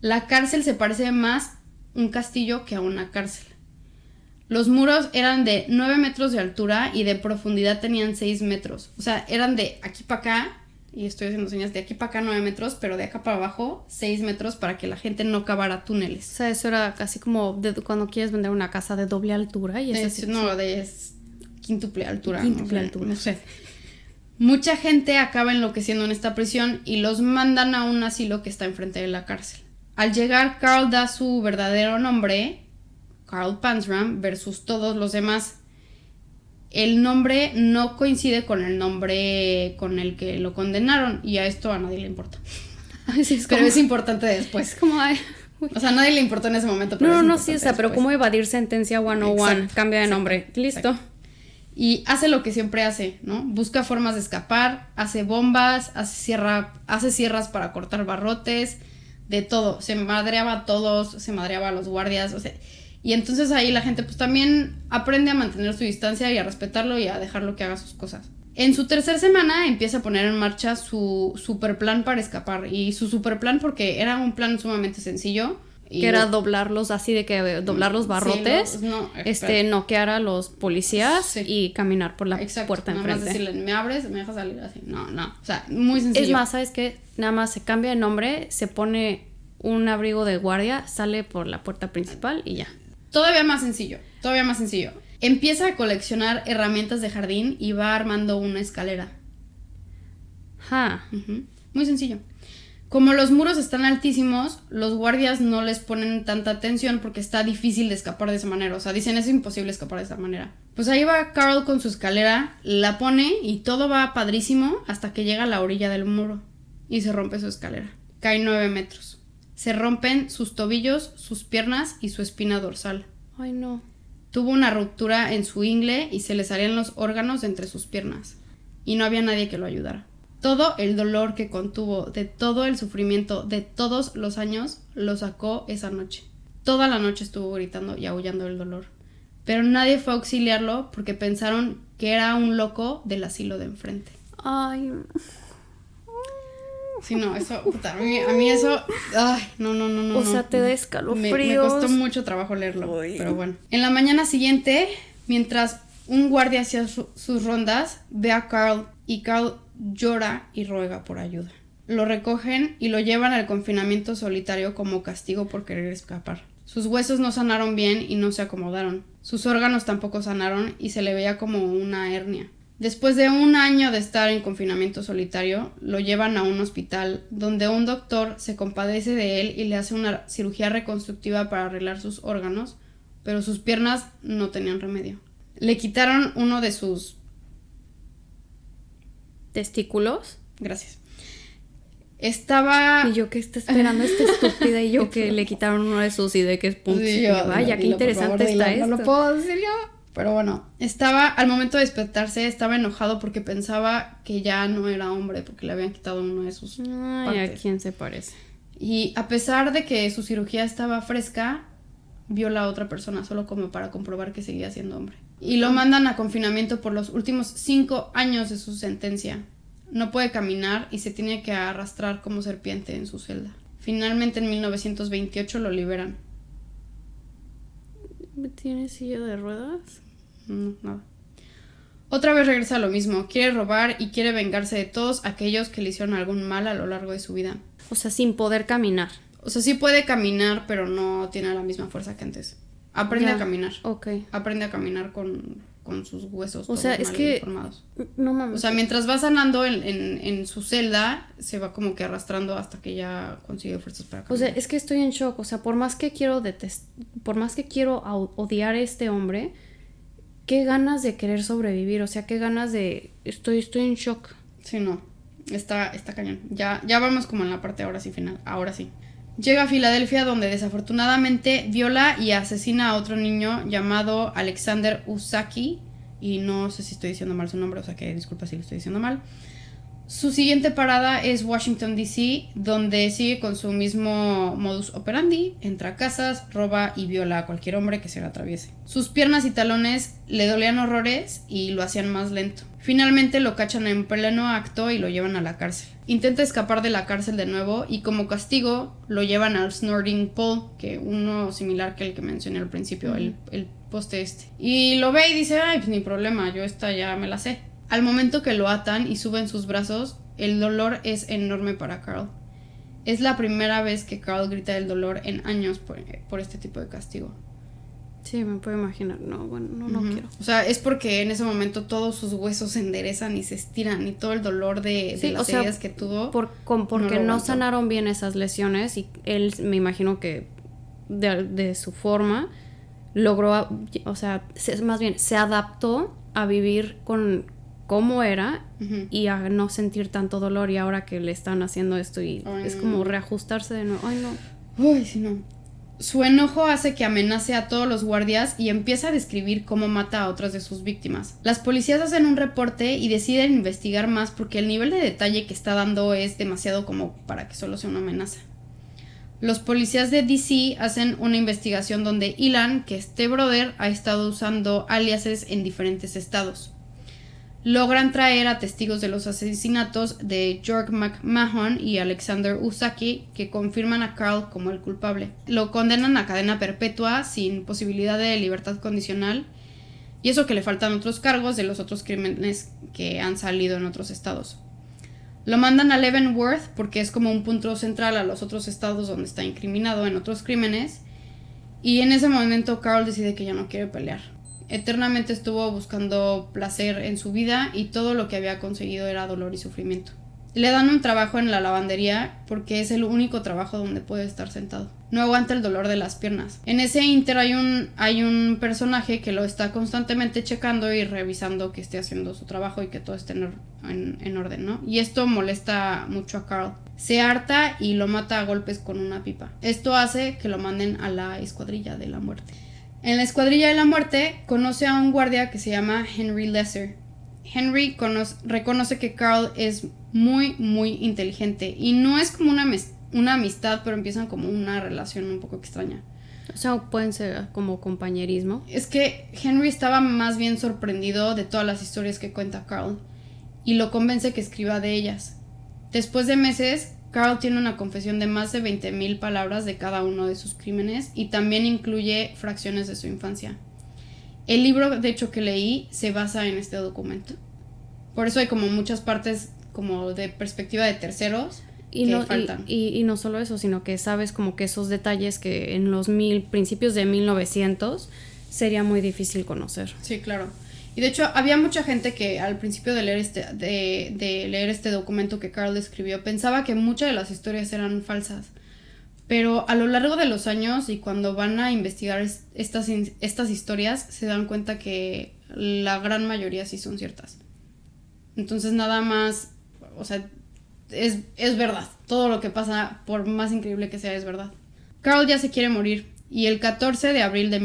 La cárcel se parece más un castillo que a una cárcel. Los muros eran de 9 metros de altura y de profundidad tenían 6 metros. O sea, eran de aquí para acá y estoy haciendo señas de aquí para acá 9 metros, pero de acá para abajo 6 metros para que la gente no cavara túneles. O sea, eso era casi como de cuando quieres vender una casa de doble altura y es, No, de quíntuple altura. Quíntuple altura. No sé. Mucha gente acaba enloqueciendo en esta prisión y los mandan a un asilo que está enfrente de la cárcel. Al llegar, Carl da su verdadero nombre, Carl Pansram, versus todos los demás el nombre no coincide con el nombre con el que lo condenaron y a esto a nadie le importa. pero es importante después. como, o sea, a nadie le importó en ese momento. Pero no, no, sí, o sea, pero cómo evadir sentencia 101, cambia de nombre, listo. Y hace lo que siempre hace, ¿no? Busca formas de escapar, hace bombas, hace, cierra, hace sierras para cortar barrotes, de todo. Se madreaba a todos, se madreaba a los guardias, o sea, y entonces ahí la gente pues también aprende a mantener su distancia y a respetarlo y a dejarlo que haga sus cosas. En su tercera semana empieza a poner en marcha su super plan para escapar. Y su super plan porque era un plan sumamente sencillo. que era doblarlos así de que eh, doblar los barrotes, no, este, noquear a los policías y caminar por la puerta enfrente. Nada más decirle, me abres, me dejas salir así. No, no, o sea, muy sencillo. Es más, ¿sabes qué? Nada más se cambia de nombre, se pone un abrigo de guardia, sale por la puerta principal y ya. Todavía más sencillo, todavía más sencillo. Empieza a coleccionar herramientas de jardín y va armando una escalera. Ja. Muy sencillo. Como los muros están altísimos, los guardias no les ponen tanta atención porque está difícil de escapar de esa manera. O sea, dicen es imposible escapar de esa manera. Pues ahí va Carl con su escalera, la pone y todo va padrísimo hasta que llega a la orilla del muro y se rompe su escalera. Cae nueve metros se rompen sus tobillos, sus piernas y su espina dorsal. Ay, no. Tuvo una ruptura en su ingle y se le salían los órganos entre sus piernas. Y no había nadie que lo ayudara. Todo el dolor que contuvo, de todo el sufrimiento, de todos los años, lo sacó esa noche. Toda la noche estuvo gritando y aullando el dolor. Pero nadie fue a auxiliarlo porque pensaron que era un loco del asilo de enfrente. Ay. Sí, no, eso, puta, a mí, eso, ay, no, no, no, no. O sea, te da escalofríos. Me, me, costó mucho trabajo leerlo, pero bueno. En la mañana siguiente, mientras un guardia hacía sus rondas, ve a Carl y Carl llora y ruega por ayuda. Lo recogen y lo llevan al confinamiento solitario como castigo por querer escapar. Sus huesos no sanaron bien y no se acomodaron. Sus órganos tampoco sanaron y se le veía como una hernia. Después de un año de estar en confinamiento solitario, lo llevan a un hospital donde un doctor se compadece de él y le hace una cirugía reconstructiva para arreglar sus órganos, pero sus piernas no tenían remedio. Le quitaron uno de sus testículos. Gracias. Estaba. Y yo que está esperando esta estúpida y yo que le quitaron uno de sus y de que es punto. Vaya, qué interesante está esto. No lo puedo decir yo. Pero bueno, estaba, al momento de despertarse, estaba enojado porque pensaba que ya no era hombre, porque le habían quitado uno de sus Ay, ¿a quién se parece? Y a pesar de que su cirugía estaba fresca, viola a otra persona solo como para comprobar que seguía siendo hombre. Y lo mandan a confinamiento por los últimos cinco años de su sentencia. No puede caminar y se tiene que arrastrar como serpiente en su celda. Finalmente en 1928 lo liberan. ¿Tiene silla de ruedas? No, nada. Otra vez regresa a lo mismo, quiere robar y quiere vengarse de todos aquellos que le hicieron algún mal a lo largo de su vida. O sea, sin poder caminar. O sea, sí puede caminar, pero no tiene la misma fuerza que antes. Aprende Ya. a caminar. Ok. Aprende a caminar con, con sus huesos. O sea, es que- formados. No mames. O sea, mientras va sanando en, en, en su celda, se va como que arrastrando hasta que ya consigue fuerzas para O caminar. sea, es que estoy en shock. O sea, por más que quiero detest por más que quiero odiar a este hombre, qué ganas de querer sobrevivir. O sea, qué ganas de. Estoy, estoy en shock. Sí, no. Está, está cañón. Ya, ya vamos como en la parte ahora sí final. Ahora sí. Llega a Filadelfia donde desafortunadamente viola y asesina a otro niño llamado Alexander Usaki. Y no sé si estoy diciendo mal su nombre, o sea que disculpa si lo estoy diciendo mal. Su siguiente parada es Washington, D.C., donde sigue con su mismo modus operandi, entra a casas, roba y viola a cualquier hombre que se le atraviese. Sus piernas y talones le dolían horrores y lo hacían más lento. Finalmente lo cachan en pleno acto y lo llevan a la cárcel. Intenta escapar de la cárcel de nuevo y como castigo lo llevan al Snorting Pole, que uno similar que el que mencioné al principio, el, el poste este. Y lo ve y dice, ay, pues ni problema, yo esta ya me la sé. Al momento que lo atan y suben sus brazos, el dolor es enorme para Carl. Es la primera vez que Carl grita el dolor en años por, por este tipo de castigo. Sí, me puedo imaginar. No, bueno, no, quiero. O sea, es porque en ese momento todos sus huesos se enderezan y se estiran y todo el dolor de, de Sí, las sea, heridas que tuvo. Por, con- porque no, sanaron bien esas lesiones y él, me imagino que de, de su forma, logró, o sea, se- más bien, se adaptó a vivir con cómo era y a no sentir tanto dolor y ahora que le están haciendo esto y Ay, es como reajustarse de nuevo. Ay, no. Uy, sí, no. Su enojo hace que amenace a todos los guardias y empieza a describir cómo mata a otras de sus víctimas. Las policías hacen un reporte y deciden investigar más porque el nivel de detalle que está dando es demasiado como para que solo sea una amenaza. Los policías de DC hacen una investigación donde Ilan, que este brother, ha estado usando aliases en diferentes estados. Logran traer a testigos de los asesinatos de George McMahon y Alexander Usaki, que confirman a Carl como el culpable. Lo condenan a cadena perpetua sin posibilidad de libertad condicional, y eso que le faltan otros cargos de los otros crímenes que han salido en otros estados. Lo mandan a Leavenworth porque es como un punto central a los otros estados donde está incriminado en otros crímenes. Y en ese momento Carl decide que ya no quiere pelear. Eternamente estuvo buscando placer en su vida y todo lo que había conseguido era dolor y sufrimiento. Le dan un trabajo en la lavandería porque es el único trabajo donde puede estar sentado. No aguanta el dolor de las piernas. En ese inter hay un, hay un personaje que lo está constantemente checando y revisando que esté haciendo su trabajo y que todo esté en, en- en orden, ¿no? Y esto molesta mucho a Carl. Se harta y lo mata a golpes con una pipa. Esto hace que lo manden a la escuadrilla de la muerte. En la escuadrilla de la muerte conoce a un guardia que se llama Henry Lesser. Henry cono- reconoce que Carl es muy, muy inteligente y no es como una, una amistad, pero empiezan como una relación un poco extraña. O sea, pueden ser como compañerismo. Es que Henry estaba más bien sorprendido de todas las historias que cuenta Carl y lo convence que escriba de ellas. Después de meses, Carl tiene una confesión de más de 20.000 palabras de cada uno de sus crímenes y también incluye fracciones de su infancia. El libro, de hecho, que leí se basa en este documento. Por eso hay como muchas partes como de perspectiva de terceros Y que no, y- faltan. Y, y no solo eso, sino que sabes como que esos detalles que en los mil, principios de 1900 sería muy difícil conocer. Sí, claro. De hecho, había mucha gente que al principio de leer este, de, leer este documento que Carl escribió pensaba que muchas de las historias eran falsas. Pero a lo largo de los años y cuando van a investigar es- estas, estas historias, se dan cuenta que la gran mayoría sí son ciertas. Entonces nada más, o sea, es, es verdad. Todo lo que pasa, por más increíble que sea, es verdad. Carl ya se quiere morir y el 14 de abril de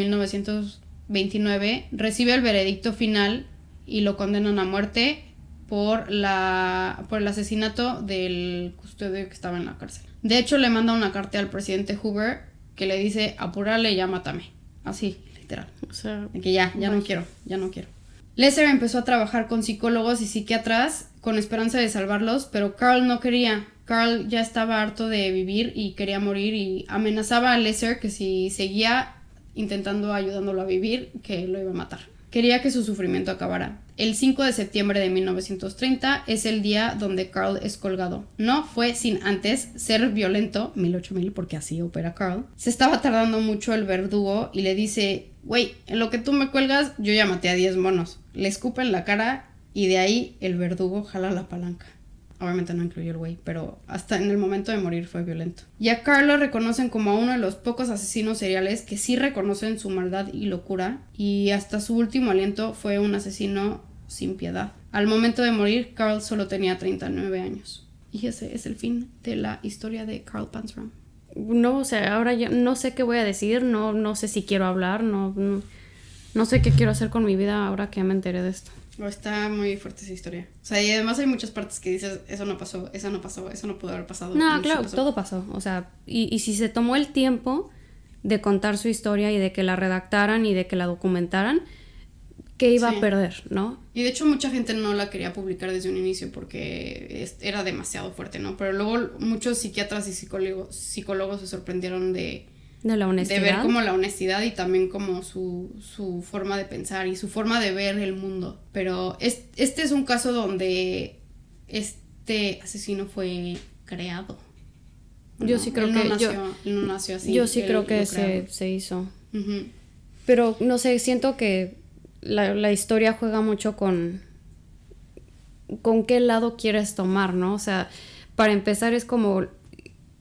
1929 recibe el veredicto final y lo condenan a muerte por la por el asesinato del custodio que estaba en la cárcel. De hecho, le manda una carta al presidente Hoover que le dice, apúrale, ya mátame. Así, literal. O sea, De que ya, ya no quiero, ya no quiero. Lesser empezó a trabajar con psicólogos y psiquiatras con esperanza de salvarlos, pero Carl no quería. Carl ya estaba harto de vivir y quería morir y amenazaba a Lesser que si seguía intentando ayudándolo a vivir, que lo iba a matar. Quería que su sufrimiento acabara. El 5 de septiembre de 1930 es el día donde Carl es colgado. No fue sin antes ser violento, 1008 porque así opera Carl. Se estaba tardando mucho el verdugo y le dice, güey, en lo que tú me cuelgas, yo ya maté a 10 monos. Le escupa en la cara y de ahí el verdugo jala la palanca. Obviamente no incluyó el güey, pero hasta en el momento de morir fue violento. Y a Carl lo reconocen como uno de los pocos asesinos seriales que sí reconocen su maldad y locura, y hasta su último aliento fue un asesino sin piedad. Al momento de morir, Carl solo tenía 39 años. Y ese es el fin de la historia de Carl Panzram. no, o sea, ahora ya no sé qué voy a decir, no, no sé si quiero hablar, no, no, no sé qué quiero hacer con mi vida ahora que me enteré de esto. Está muy fuerte esa historia. O sea, y además hay muchas partes que dices, eso no pasó, eso no pasó, eso no pudo haber pasado. No, claro, pasó. todo pasó. O sea, y, y si se tomó el tiempo de contar su historia y de que la redactaran y de que la documentaran, ¿qué iba Sí. a perder, no? Y de hecho mucha gente no la quería publicar desde un inicio porque era demasiado fuerte, ¿no? Pero luego muchos psiquiatras y psicólogos, psicólogos se sorprendieron de, De la de honestidad. ver como la honestidad y también como su, su forma de pensar y su forma de ver el mundo. Pero es- este es un caso donde este asesino fue creado. Yo sí creo no que- nació, yo- no nació así. Yo sí él creo que se, se hizo. Pero no sé, siento que la, la historia juega mucho con con qué lado quieres tomar, ¿no? O sea, para empezar es como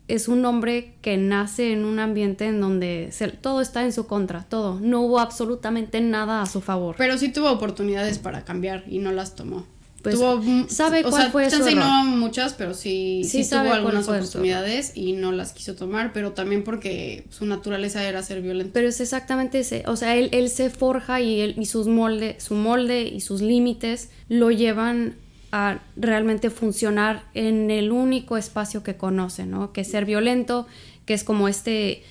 es un hombre que nace en un ambiente en donde se- todo está en su contra, todo. No hubo absolutamente nada a su favor. Pero sí tuvo oportunidades para cambiar y no las tomó. Pues, tuvo, ¿sabe o cuál sea, fue chance no muchas, pero sí, Sí tuvo algunas oportunidades y no las quiso tomar, pero también porque su naturaleza era ser violento. Pero es exactamente ese, o sea, él, él se forja y, él, y sus molde, su molde y sus límites lo llevan a realmente funcionar en el único espacio que conoce, ¿no? Que es ser violento, que es como este,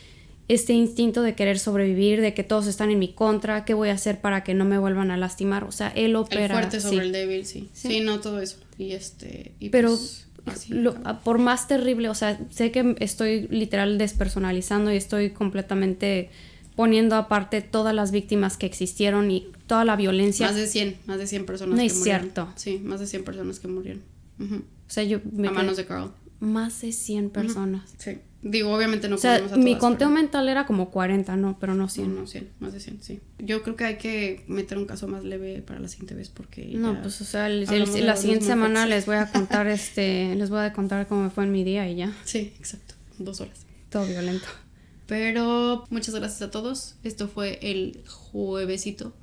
este instinto de querer sobrevivir, de que todos están en mi contra, ¿qué voy a hacer para que no me vuelvan a lastimar? O sea, él opera... el fuerte sobre sí. el débil, sí. Sí. sí. no todo eso. Y este y Pero pues, así. lo- por más terrible, o sea, sé que estoy literal despersonalizando y estoy completamente poniendo aparte todas las víctimas que existieron y toda la violencia. más de 100, más de 100 personas No que es murieron. cierto. Sí, más de 100 personas que murieron. Ujú. O sea, yo me A manos de Carl. más de 100 personas. Sí. Digo, obviamente no o sea, a mi todas, conteo pero- mental era como 40, no, pero no Sí, 100. no, 100, más de 100, sí. Yo creo que hay que meter un caso más leve para la siguiente vez porque No, pues o sea, el- el- la siguiente semana fuertes. les voy a contar este, les voy a contar cómo me fue en mi día y ya, Sí, exacto. Dos horas. todo violento. Pero muchas gracias a todos. Esto fue el juevesito,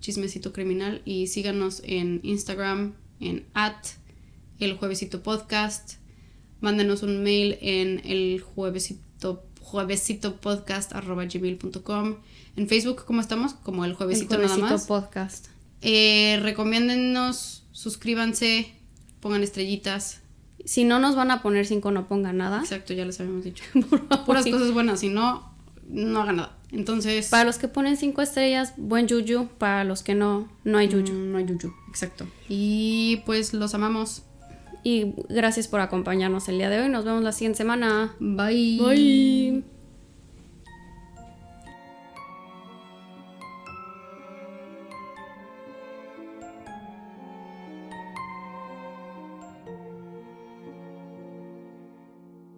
chismecito criminal. Y síganos en Instagram, en at el juevesito podcast. Mándenos un mail en el juevesito, juevesito podcast arroba gmail.com. En Facebook, ¿cómo estamos? Como el juevesito, el nada más. podcast. Eh, recomiéndennos, suscríbanse, pongan estrellitas. Si no nos van a poner 5, no pongan nada. Exacto, ya les habíamos dicho. Puras cosas buenas, si no, no hagan nada. Entonces, Para los que ponen 5 estrellas, buen yuyu. Para los que no, no hay yuyu. Mm, No hay yuyu, exacto. Y pues los amamos. Y gracias por acompañarnos el día de hoy. Nos vemos la siguiente semana. Bye. Bye.